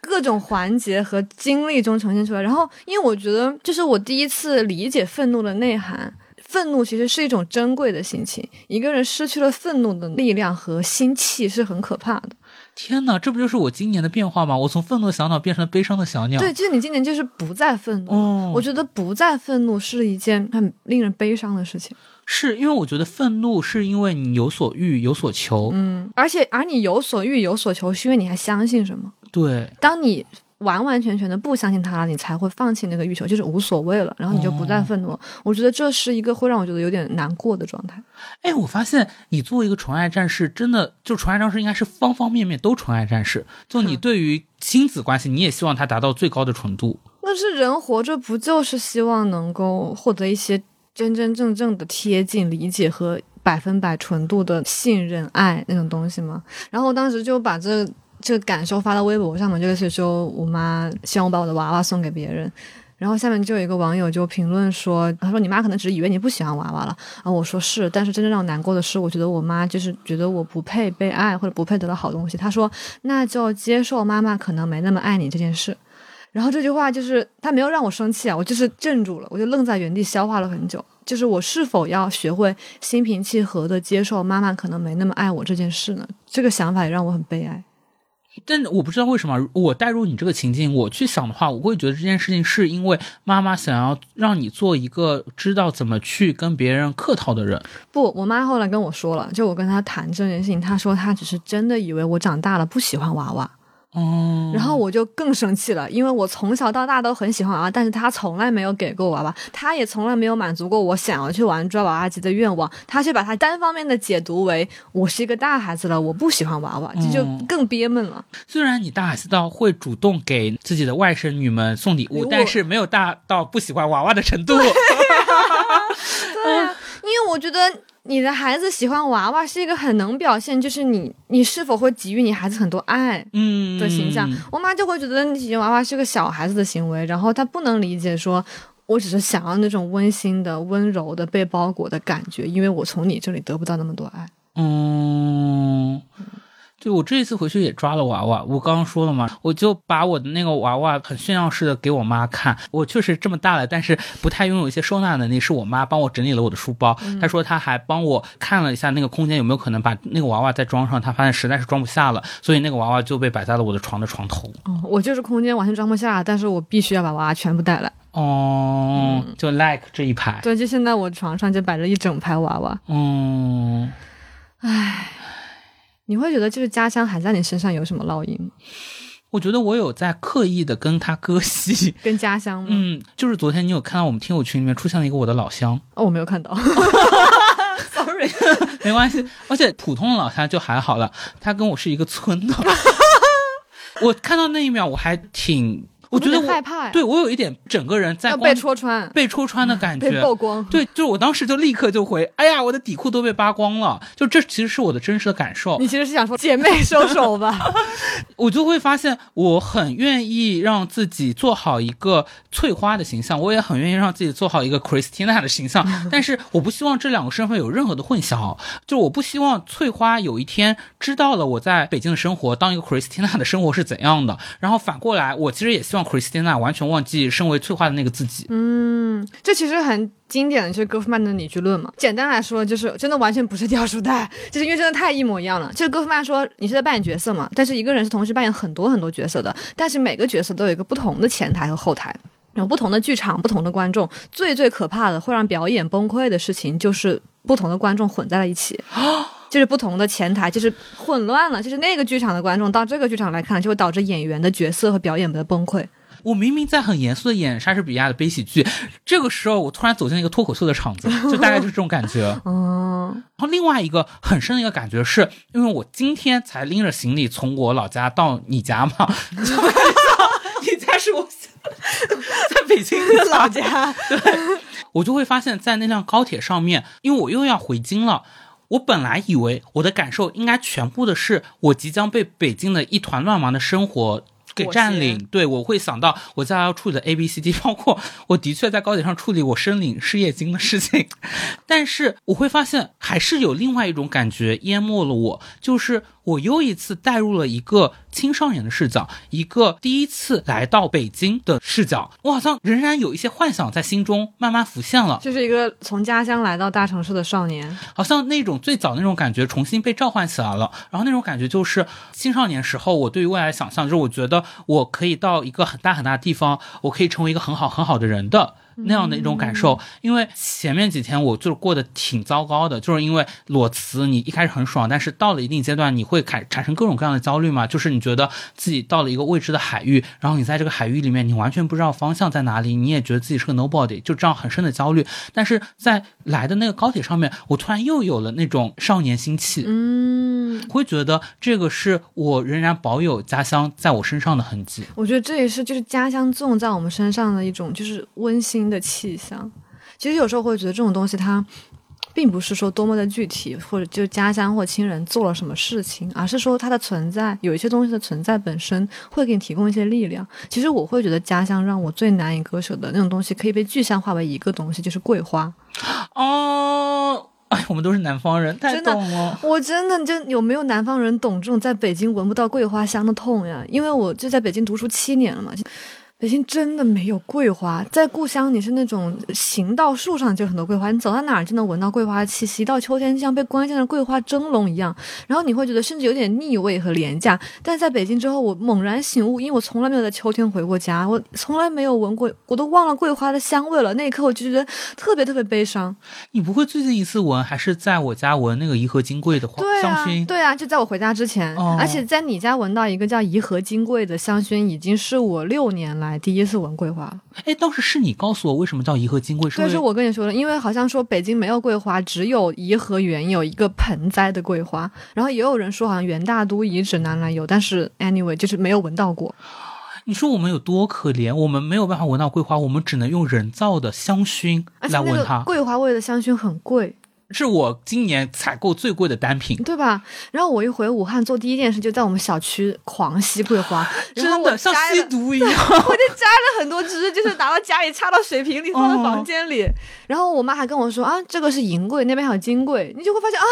各种环节和经历中呈现出来，然后因为我觉得这是我第一次理解愤怒的内涵。愤怒其实是一种珍贵的心情。一个人失去了愤怒的力量和心气是很可怕的。天哪，这不就是我今年的变化吗？我从愤怒的小鸟变成了悲伤的小鸟。对，就是你今年就是不再愤怒。我觉得不再愤怒是一件很令人悲伤的事情。是因为我觉得愤怒是因为你有所欲有所求。嗯，而且而你有所欲有所求，是因为你还相信什么？对。当你完完全全的不相信他了，你才会放弃那个欲求，就是无所谓了，然后你就不再愤怒。我觉得这是一个会让我觉得有点难过的状态。哎，我发现你作为一个纯爱战士，真的就纯爱战士应该是方方面面都纯爱战士。就你对于亲子关系，你也希望他达到最高的纯度。那是人活着不就是希望能够获得一些真真正正的贴近、理解和百分百纯度的信任、爱那种东西吗？然后我当时就把这这个感受发到微博上嘛，就是说我妈希望我把我的娃娃送给别人。然后下面就有一个网友就评论说：“他说你妈可能只是以为你不喜欢娃娃了。”啊，我说是，但是真正让我难过的是，我觉得我妈就是觉得我不配被爱或者不配得到好东西。她说：“那就接受妈妈可能没那么爱你这件事。”然后这句话就是他没有让我生气啊，我就是镇住了，我就愣在原地消化了很久。就是我是否要学会心平气和的接受妈妈可能没那么爱我这件事呢？这个想法也让我很悲哀。但我不知道为什么，我带入你这个情境，我去想的话，我会觉得这件事情是因为妈妈想要让你做一个知道怎么去跟别人客套的人。不，我妈后来跟我说了，就我跟她谈这件事情，她说她只是真的以为我长大了不喜欢娃娃。哦，然后我就更生气了，因为我从小到大都很喜欢娃娃，但是他从来没有给过我娃娃，他也从来没有满足过我想要去玩抓娃娃机的愿望，他却把他单方面的解读为我是一个大孩子了，我不喜欢娃娃，这就更憋闷了。虽然你大孩子到会主动给自己的外甥女们送礼物，但是没有大到不喜欢娃娃的程度。对啊，因为我觉得。你的孩子喜欢娃娃是一个很能表现，就是你你是否会给予你孩子很多爱，嗯的形象。我妈就会觉得你喜欢娃娃是个小孩子的行为，然后她不能理解说，我只是想要那种温馨的、温柔的被包裹的感觉，因为我从你这里得不到那么多爱。嗯。就我这一次回去也抓了娃娃，我刚刚说了嘛，我就把我的那个娃娃很炫耀式的给我妈看。我确实这么大了，但是不太拥有一些收纳能力，是我妈帮我整理了我的书包。她说她还帮我看了一下那个空间有没有可能把那个娃娃再装上，她发现实在是装不下了，所以那个娃娃就被摆在了我的床的床头。哦，我就是空间完全装不下，但是我必须要把娃娃全部带来。哦，就 like 这一排。对，就现在我床上就摆着一整排娃娃。嗯，唉。你会觉得就是家乡还在你身上有什么烙印吗？我觉得我有在刻意的跟他割席，跟家乡吗？嗯，就是昨天你有看到我们听友群里面出现了一个我的老乡哦，我没有看到，sorry，没关系，而且普通的老乡就还好了，他跟我是一个村的，我看到那一秒我还挺。我觉得害怕，对我有一点整个人在被戳穿、被戳穿的感觉，被曝光。对，就是我当时就立刻就回，哎呀，我的底裤都被扒光了。就这其实是我的真实的感受。你其实是想说，姐妹收手吧。我就会发现，我很愿意让自己做好一个翠花的形象，我也很愿意让自己做好一个 Christina 的形象。但是我不希望这两个身份有任何的混淆。就我不希望翠花有一天知道了我在北京的生活，当一个 Christina 的生活是怎样的。然后反过来，我其实也希望。Christina 完全忘记身为翠花的那个自己。嗯，这其实很经典的，就是戈夫曼的理据论嘛。简单来说，就是真的完全不是掉书袋，就是因为真的太一模一样了。就是戈夫曼说，你是在扮演角色嘛，但是一个人是同时扮演很多很多角色的，但是每个角色都有一个不同的前台和后台，有不同的剧场、不同的观众。最最可怕的，会让表演崩溃的事情，就是不同的观众混在了一起。就是不同的前台，就是混乱了。就是那个剧场的观众到这个剧场来看，就会导致演员的角色和表演的崩溃。我明明在很严肃的演莎士比亚的悲喜剧，这个时候我突然走进了一个脱口秀的场子，就大概就是这种感觉。嗯，然后另外一个很深的一个感觉是，因为我今天才拎着行李从我老家到你家嘛，你家是我在北京的老家，对，我就会发现，在那辆高铁上面，因为我又要回京了。我本来以为我的感受应该全部的是我即将被北京的一团乱麻的生活给占领，对我会想到我在要处理的 A B C D，包括我的确在高铁上处理我申领失业金的事情，但是我会发现还是有另外一种感觉淹没了我，就是我又一次带入了一个。青少年的视角，一个第一次来到北京的视角，我好像仍然有一些幻想在心中慢慢浮现了。就是一个从家乡来到大城市的少年，好像那种最早那种感觉重新被召唤起来了。然后那种感觉就是青少年时候我对于未来的想象，就是我觉得我可以到一个很大很大的地方，我可以成为一个很好很好的人的那样的一种感受。因为前面几天我就是过得挺糟糕的，就是因为裸辞，你一开始很爽，但是到了一定阶段，你会产产生各种各样的焦虑嘛，就是你觉得自己到了一个未知的海域，然后你在这个海域里面，你完全不知道方向在哪里，你也觉得自己是个 nobody，就这样很深的焦虑。但是在来的那个高铁上面，我突然又有了那种少年心气，嗯，会觉得这个是我仍然保有家乡在我身上的痕迹。我觉得这也是就是家乡种在我们身上的一种就是温馨的气象。其实有时候会觉得这种东西它。并不是说多么的具体，或者就家乡或亲人做了什么事情，而是说它的存在，有一些东西的存在本身会给你提供一些力量。其实我会觉得家乡让我最难以割舍的那种东西，可以被具象化为一个东西，就是桂花。哦，哎，我们都是南方人，太真的懂了。我真的就有没有南方人懂这种在北京闻不到桂花香的痛呀？因为我就在北京读书七年了嘛。北京真的没有桂花，在故乡你是那种行到树上就很多桂花，你走到哪儿就能闻到桂花的气息。到秋天就像被关进了桂花蒸笼一样，然后你会觉得甚至有点腻味和廉价。但在北京之后，我猛然醒悟，因为我从来没有在秋天回过家，我从来没有闻过，我都忘了桂花的香味了。那一刻我就觉得特别特别悲伤。你不会最近一次闻还是在我家闻那个颐和金桂的花啊，香薰？对啊，就在我回家之前，哦而且在你家闻到一个叫颐和金桂的香薰，已经是我六年来第一次闻桂花了。哎，当时是你告诉我为什么叫颐和金桂，是因对，是我跟你说的，因为好像说北京没有桂花，只有颐和园有一个盆栽的桂花，然后也有人说好像元大都遗址南来有，但是 anyway 就是没有闻到过。你说我们有多可怜，我们没有办法闻到桂花，我们只能用人造的香薰来闻它。桂花味的香薰很贵，是我今年采购最贵的单品，对吧？然后我一回武汉做第一件事就在我们小区狂吸桂花，真的像吸毒 一样。我就摘了很多枝，就是拿到家里插到水瓶里，放在房间里。然后我妈还跟我说啊，这个是银桂，那边还有金桂，你就会发现啊，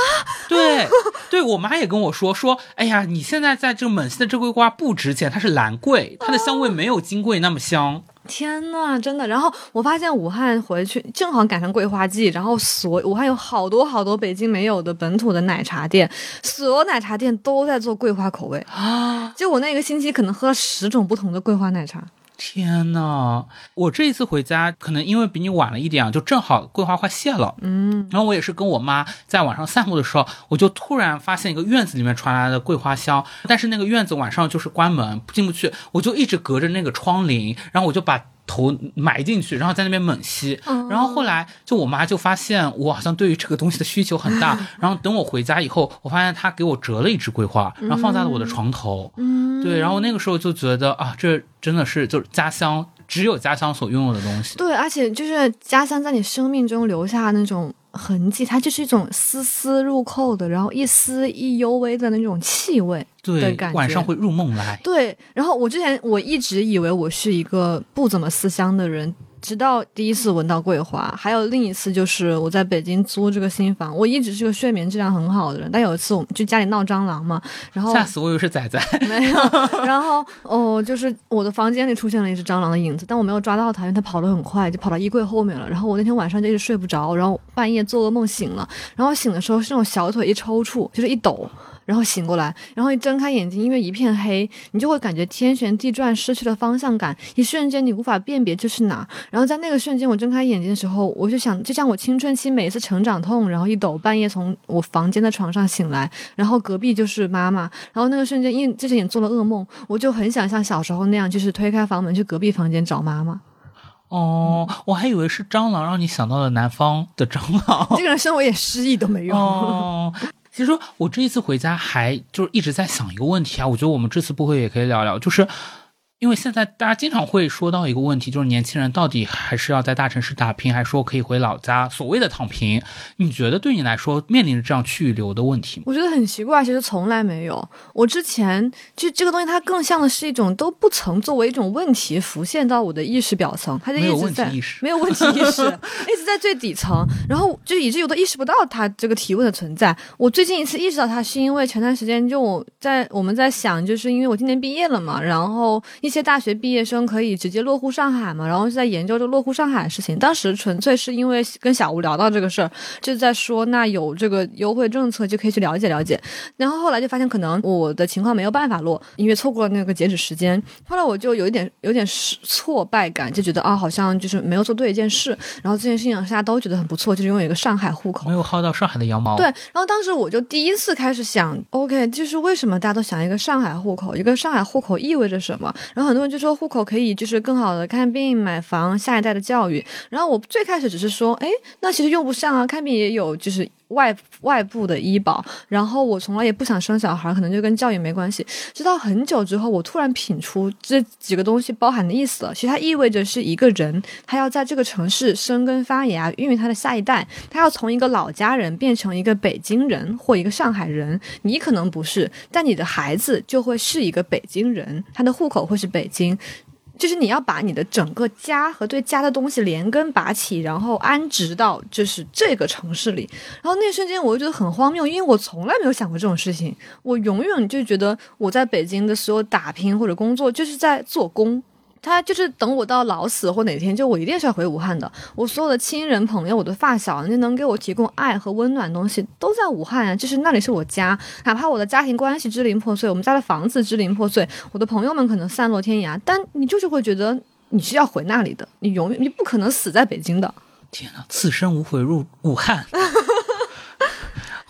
对，对我妈也跟我说说，哎呀，你现在在这个蒙西的这桂花不值钱，它是兰桂，它的香味没有金桂那么香。天呐，真的！然后我发现武汉回去正好赶上桂花季，然后所武汉有好多好多北京没有的本土的奶茶店，所有奶茶店都在做桂花口味啊！就我那个星期可能喝了十种不同的桂花奶茶。天呐，我这一次回家，可能因为比你晚了一点啊，就正好桂花快谢了。嗯，然后我也是跟我妈在晚上散步的时候，我就突然发现一个院子里面传来的桂花香，但是那个院子晚上就是关门进不去，我就一直隔着那个窗棂，然后我就把。头埋进去，然后在那边猛吸，然后后来就我妈就发现我好像对于这个东西的需求很大，然后等我回家以后，我发现她给我折了一支桂花，然后放在了我的床头，嗯，对，然后那个时候就觉得啊，这真的是就是家乡只有家乡所拥有的东西。对，而且就是家乡在你生命中留下那种痕迹，它就是一种丝丝入扣的，然后一丝一幽微的那种气味的对感，觉。晚上会入梦来。对，然后我之前我一直以为我是一个不怎么思乡的人，直到第一次闻到桂花，还有另一次就是我在北京租这个新房，我一直是个睡眠质量很好的人，但有一次我们就家里闹蟑螂嘛，然后吓死我以为是仔仔，没有，然后哦，就是我的房间里出现了一只蟑螂的影子，但我没有抓到它，因为它跑得很快，就跑到衣柜后面了。然后我那天晚上就一直睡不着，然后半夜做噩梦醒了，然后醒的时候是那种小腿一抽搐，就是一抖。然后醒过来，然后一睁开眼睛，因为一片黑，你就会感觉天旋地转，失去了方向感，一瞬间你无法辨别这是哪。然后在那个瞬间，我睁开眼睛的时候，我就想，就像我青春期每一次成长痛，然后一抖，半夜从我房间的床上醒来，然后隔壁就是妈妈，然后那个瞬间，因为之前也做了噩梦，我就很想像小时候那样，就是推开房门去隔壁房间找妈妈。哦，我还以为是蟑螂让你想到了南方的蟑螂。这个人生我也失忆都没用。哦，其实我这一次回家还就是一直在想一个问题啊，我觉得我们这次不会也可以聊聊，就是因为现在大家经常会说到一个问题，就是年轻人到底还是要在大城市打拼，还是说可以回老家，所谓的躺平？你觉得对你来说面临着这样去留的问题吗？我觉得很奇怪，其实从来没有。我之前就这个东西，它更像的是一种都不曾作为一种问题浮现到我的意识表层，它就一直在问题意识没有问题意识，一直在最底层，然后就以至于我都意识不到它这个提问的存在。我最近一次意识到它，是因为前段时间就我在我们在想，就是因为我今年毕业了嘛，然后疫些大学毕业生可以直接落户上海嘛，然后是在研究这落户上海的事情。当时纯粹是因为跟小吴聊到这个事儿，就在说那有这个优惠政策就可以去了解了解。然后后来就发现可能我的情况没有办法落，因为错过了那个截止时间。后来我就有一点有点失挫败感，就觉得啊好像就是没有做对一件事。然后这件事情大家都觉得很不错，就是拥有一个上海户口没。有薅到上海的羊毛。对，然后当时我就第一次开始想，OK，就是为什么大家都想一个上海户口？一个上海户口意味着什么？然后很多人就说户口可以就是更好的看病、买房、下一代的教育。然后我最开始只是说，哎，那其实用不上啊，看病也有就是外外部的医保。然后我从来也不想生小孩，可能就跟教育没关系。直到很久之后，我突然品出这几个东西包含的意思了。其实它意味着是一个人，他要在这个城市生根发芽，孕育他的下一代。他要从一个老家人变成一个北京人或一个上海人。你可能不是，但你的孩子就会是一个北京人，他的户口会是北京。就是你要把你的整个家和对家的东西连根拔起，然后安置到就是这个城市里。然后那瞬间我就觉得很荒谬，因为我从来没有想过这种事情。我永远就觉得我在北京的所有打拼或者工作就是在做工。他就是等我到老死或哪天，就我一定是要回武汉的。我所有的亲人朋友，我的发小，那能给我提供爱和温暖的东西，都在武汉啊。就是那里是我家，哪怕我的家庭关系支离破碎，我们家的房子支离破碎，我的朋友们可能散落天涯，但你就是会觉得你是要回那里的，你永远你不可能死在北京的。天哪，此生无悔入武汉。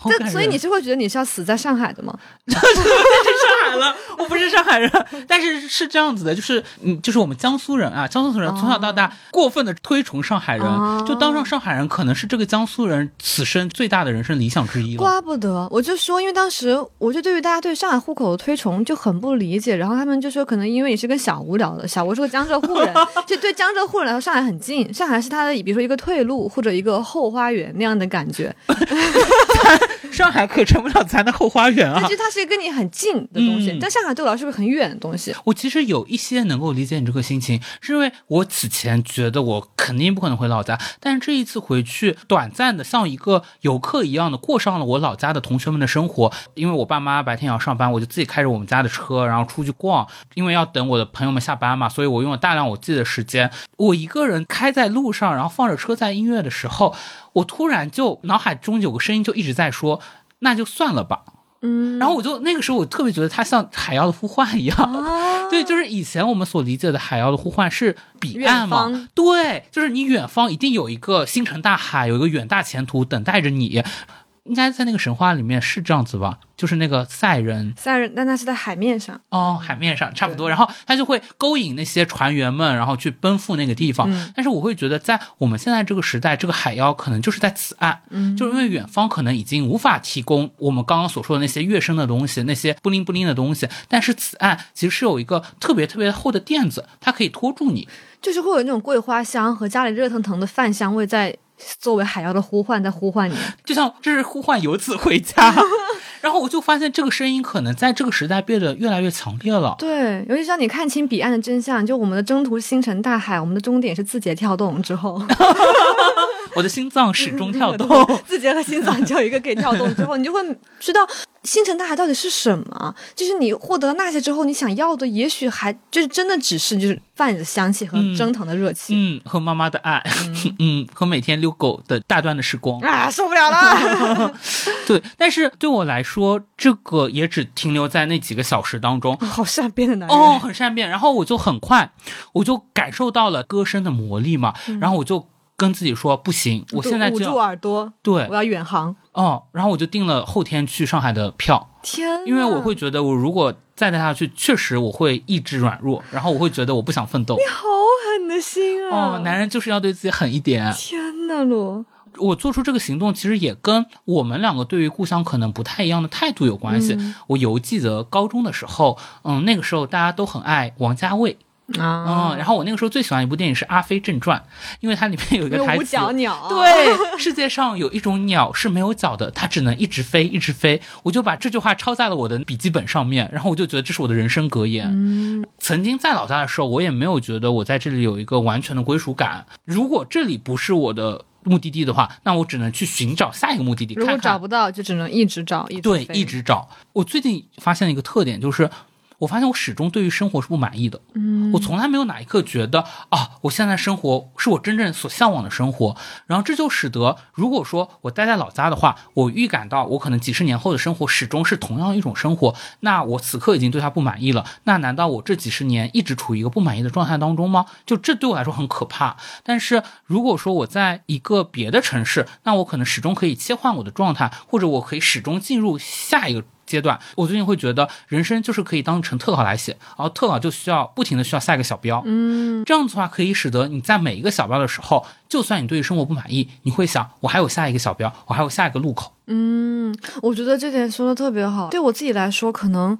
好感但所以你是会觉得你是要死在上海的吗？上海了，我不是上海人，但是是这样子的，就是嗯，就是我们江苏人啊，江苏人从小到大过分的推崇上海人，哦。就当上上海人可能是这个江苏人此生最大的人生理想之一了。怪不得，我就说，因为当时我就对于大家对上海户口的推崇就很不理解，然后他们就说，可能因为你是跟小吴聊的，小吴是个江浙沪人，就对江浙沪人来说，上海很近，上海是他的，比如说一个退路或者一个后花园那样的感觉，上海可成不了咱的后花园啊其实它是一个跟你很近的东西，嗯但上海对我来说是个很远的东西。我其实有一些能够理解你这个心情，是因为我此前觉得我肯定不可能回老家，但是这一次回去，短暂的像一个游客一样的过上了我老家的同学们的生活。因为我爸妈白天也要上班，我就自己开着我们家的车，然后出去逛。因为要等我的朋友们下班嘛，所以我用了大量我自己的时间。我一个人开在路上，然后放着车载音乐的时候，我突然就脑海中有个声音就一直在说：“那就算了吧。”嗯，然后我就那个时候我特别觉得它像海妖的呼唤一样，啊，对，就是以前我们所理解的海妖的呼唤是彼岸嘛，对，就是你远方一定有一个星辰大海，有一个远大前途等待着你。应该在那个神话里面是这样子吧？就是那个赛人赛人，但他是在海面上，哦，海面上差不多，然后他就会勾引那些船员们，然后去奔赴那个地方。嗯但是我会觉得，在我们现在这个时代，这个海妖可能就是在此岸，嗯就是因为远方可能已经无法提供我们刚刚所说的那些跃升的东西，那些不灵不灵的东西，但是此岸其实是有一个特别特别厚的垫子，它可以托住你。就是会有那种桂花香和家里热腾腾的饭香味在作为海妖的呼唤在呼唤你。就像这是呼唤游子回家，然后我就发现这个声音可能在这个时代变得越来越强烈了。对，尤其是当你看清彼岸的真相，就我们的征途星辰大海，我们的终点是字节跳动之后，我的心脏始终跳动。字节和心脏只有一个可以跳动之后，你就会知道星辰大海到底是什么。就是你获得那些之后，你想要的也许还就是真的只是就是饭的香气和嗯蒸腾的热气。嗯，和妈妈的爱，嗯和每天遛狗的大段的时光。啊，受不了了！对，但是对我来说，这个也只停留在那几个小时当中。好善变的男人。哦，很善变。然后我就很快，我就感受到了歌声的魔力嘛。然后我就跟自己说，不行，我现在捂住耳朵，对我要远航。哦。然后我就订了后天去上海的票，天，因为我会觉得，我如果再待下去，确实我会意志软弱，然后我会觉得我不想奋斗。你好狠的心啊！哦，男人就是要对自己狠一点。天呐，罗，我做出这个行动，其实也跟我们两个对于故乡可能不太一样的态度有关系。嗯我犹记得高中的时候，嗯，那个时候大家都很爱王家卫，啊嗯，然后我那个时候最喜欢一部电影是《阿飞正传》，因为它里面有一个台词那个五角。鸟，，对，世界上有一种鸟是没有脚的，它只能一直飞，一直飞。我就把这句话抄在了我的笔记本上面，然后我就觉得这是我的人生格言。嗯，曾经在老家的时候，我也没有觉得我在这里有一个完全的归属感。如果这里不是我的目的地的话，那我只能去寻找下一个目的地，如果找不到，就只能一直找，一直对，一直找。我最近发现了一个特点，就是我发现我始终对于生活是不满意的。嗯，我从来没有哪一刻觉得啊，我现在生活是我真正所向往的生活。然后这就使得，如果说我待在老家的话，我预感到我可能几十年后的生活始终是同样一种生活，那我此刻已经对他不满意了。那难道我这几十年一直处于一个不满意的状态当中吗？就这对我来说很可怕。但是如果说我在一个别的城市，那我可能始终可以切换我的状态，或者我可以始终进入下一个。阶段，我最近会觉得人生就是可以当成特稿来写，然后特稿就需要不停的需要下一个小标，嗯，这样子的话可以使得你在每一个小标的时候，就算你对于生活不满意，你会想我还有下一个小标，我还有下一个路口。嗯，我觉得这点说的特别好。对我自己来说，可能。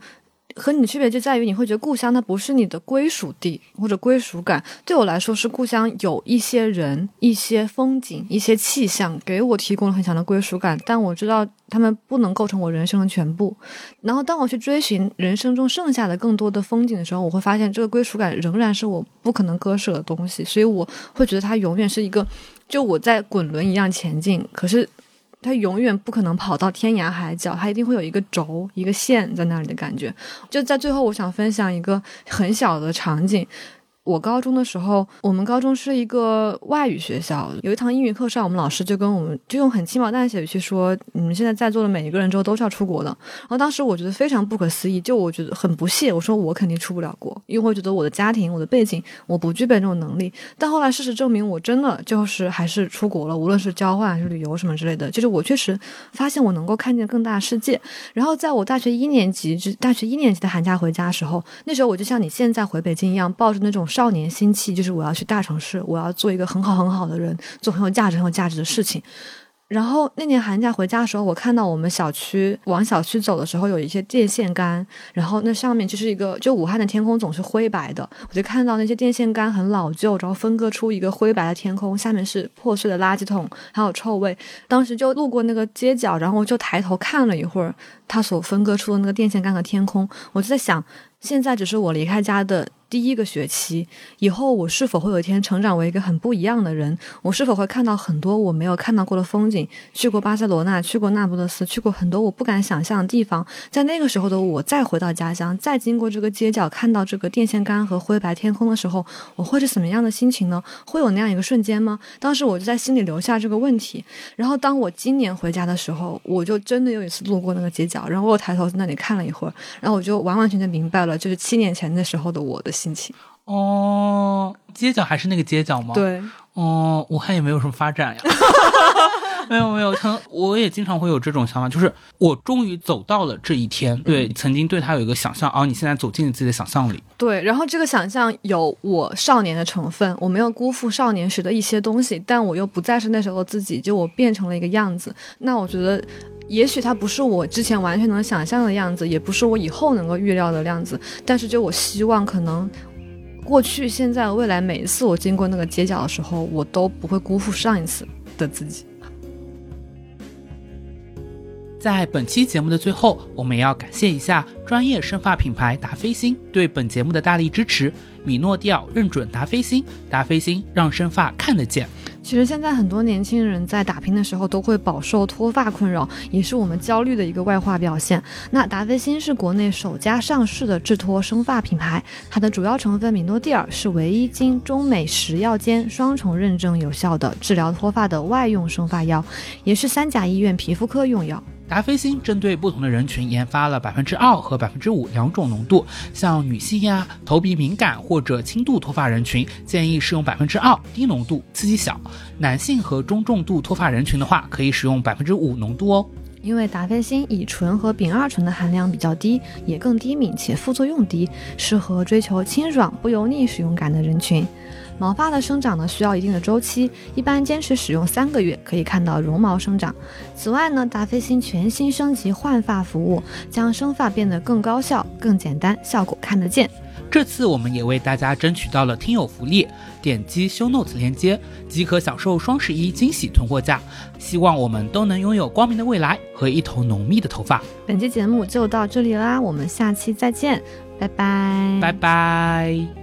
和你的区别就在于，你会觉得故乡它不是你的归属地或者归属感。对我来说，是故乡有一些人、一些风景、一些气象，给我提供了很强的归属感。但我知道他们不能构成我人生的全部。然后，当我去追寻人生中剩下的更多的风景的时候，我会发现这个归属感仍然是我不可能割舍的东西。所以，我会觉得它永远是一个，就我在滚轮一样前进。可是。它永远不可能跑到天涯海角，它一定会有一个轴、一个线在那里的感觉。就在最后，我想分享一个很小的场景。我高中的时候，我们高中是一个外语学校。有一堂英语课上，我们老师就跟我们就用很轻描淡写的去说：“你们现在在座的每一个人之后都是要出国的。”然后当时我觉得非常不可思议，就我觉得很不屑。我说我肯定出不了国，因为我觉得我的家庭、我的背景，我不具备这种能力。但后来事实证明，我真的就是还是出国了，无论是交换还是旅游什么之类的。就是我确实发现我能够看见更大的世界。然后在我大学一年级就大学一年级的寒假回家的时候，那时候我就像你现在回北京一样，抱着那种。少年心气，就是我要去大城市，我要做一个很好很好的人，做很有价值很有价值的事情。然后那年寒假回家的时候，我看到我们小区往小区走的时候，有一些电线杆，然后那上面就是一个，就武汉的天空总是灰白的，我就看到那些电线杆很老旧，然后分割出一个灰白的天空，下面是破碎的垃圾桶，还有臭味。当时就路过那个街角，然后我就抬头看了一会儿，它所分割出的那个电线杆和天空，我就在想，现在只是我离开家的。第一个学期以后，我是否会有一天成长为一个很不一样的人？我是否会看到很多我没有看到过的风景？去过巴塞罗那，去过那不勒斯，去过很多我不敢想象的地方。在那个时候的我，再回到家乡，再经过这个街角，看到这个电线杆和灰白天空的时候，我会是什么样的心情呢？会有那样一个瞬间吗？当时我就在心里留下这个问题。然后当我今年回家的时候，我就真的有一次路过那个街角，然后我抬头在那里看了一会儿，然后我就完完全全明白了，就是七年前那时候的我的。心情哦，街角还是那个街角吗？对，哦，武汉也没有什么发展呀。没 有没有，他我也经常会有这种想法，就是我终于走到了这一天。对，曾经对他有一个想象，哦，你现在走进了自己的想象里。对，然后这个想象有我少年的成分，我没有辜负少年时的一些东西，但我又不再是那时候自己，就我变成了一个样子。那我觉得，也许它不是我之前完全能想象的样子，也不是我以后能够预料的样子，但是就我希望可能。过去、现在、未来，每一次我经过那个街角的时候，我都不会辜负上一次的自己。在本期节目的最后，我们也要感谢一下专业生发品牌达霏欣对本节目的大力支持。米诺地尔认准达霏欣，达霏欣让生发看得见。其实现在很多年轻人在打拼的时候都会饱受脱发困扰，也是我们焦虑的一个外化表现。那达霏欣是国内首家上市的治脱生发品牌，它的主要成分米诺地尔是唯一经中美食药监双重认证有效的治疗脱发的外用生发药，也是三甲医院皮肤科用药。达霏欣针对不同的人群研发了百分之二和百分之五两种浓度，像女性呀、头皮敏感或者轻度脱发人群，建议使用百分之二低浓度，刺激小；男性和中重度脱发人群的话，可以使用百分之五浓度哦。因为达霏欣乙醇和丙二醇的含量比较低，也更低敏且副作用低，适合追求清爽不油腻使用感的人群。毛发的生长呢，需要一定的周期，一般坚持使用三个月可以看到绒毛生长。此外呢，达霏欣全新升级换发服务，将生发变得更高效、更简单，效果看得见。这次我们也为大家争取到了听友福利，点击 Show Notes 链接即可享受双十一惊喜囤货价。希望我们都能拥有光明的未来和一头浓密的头发。本期节目就到这里啦，我们下期再见，拜拜，拜拜。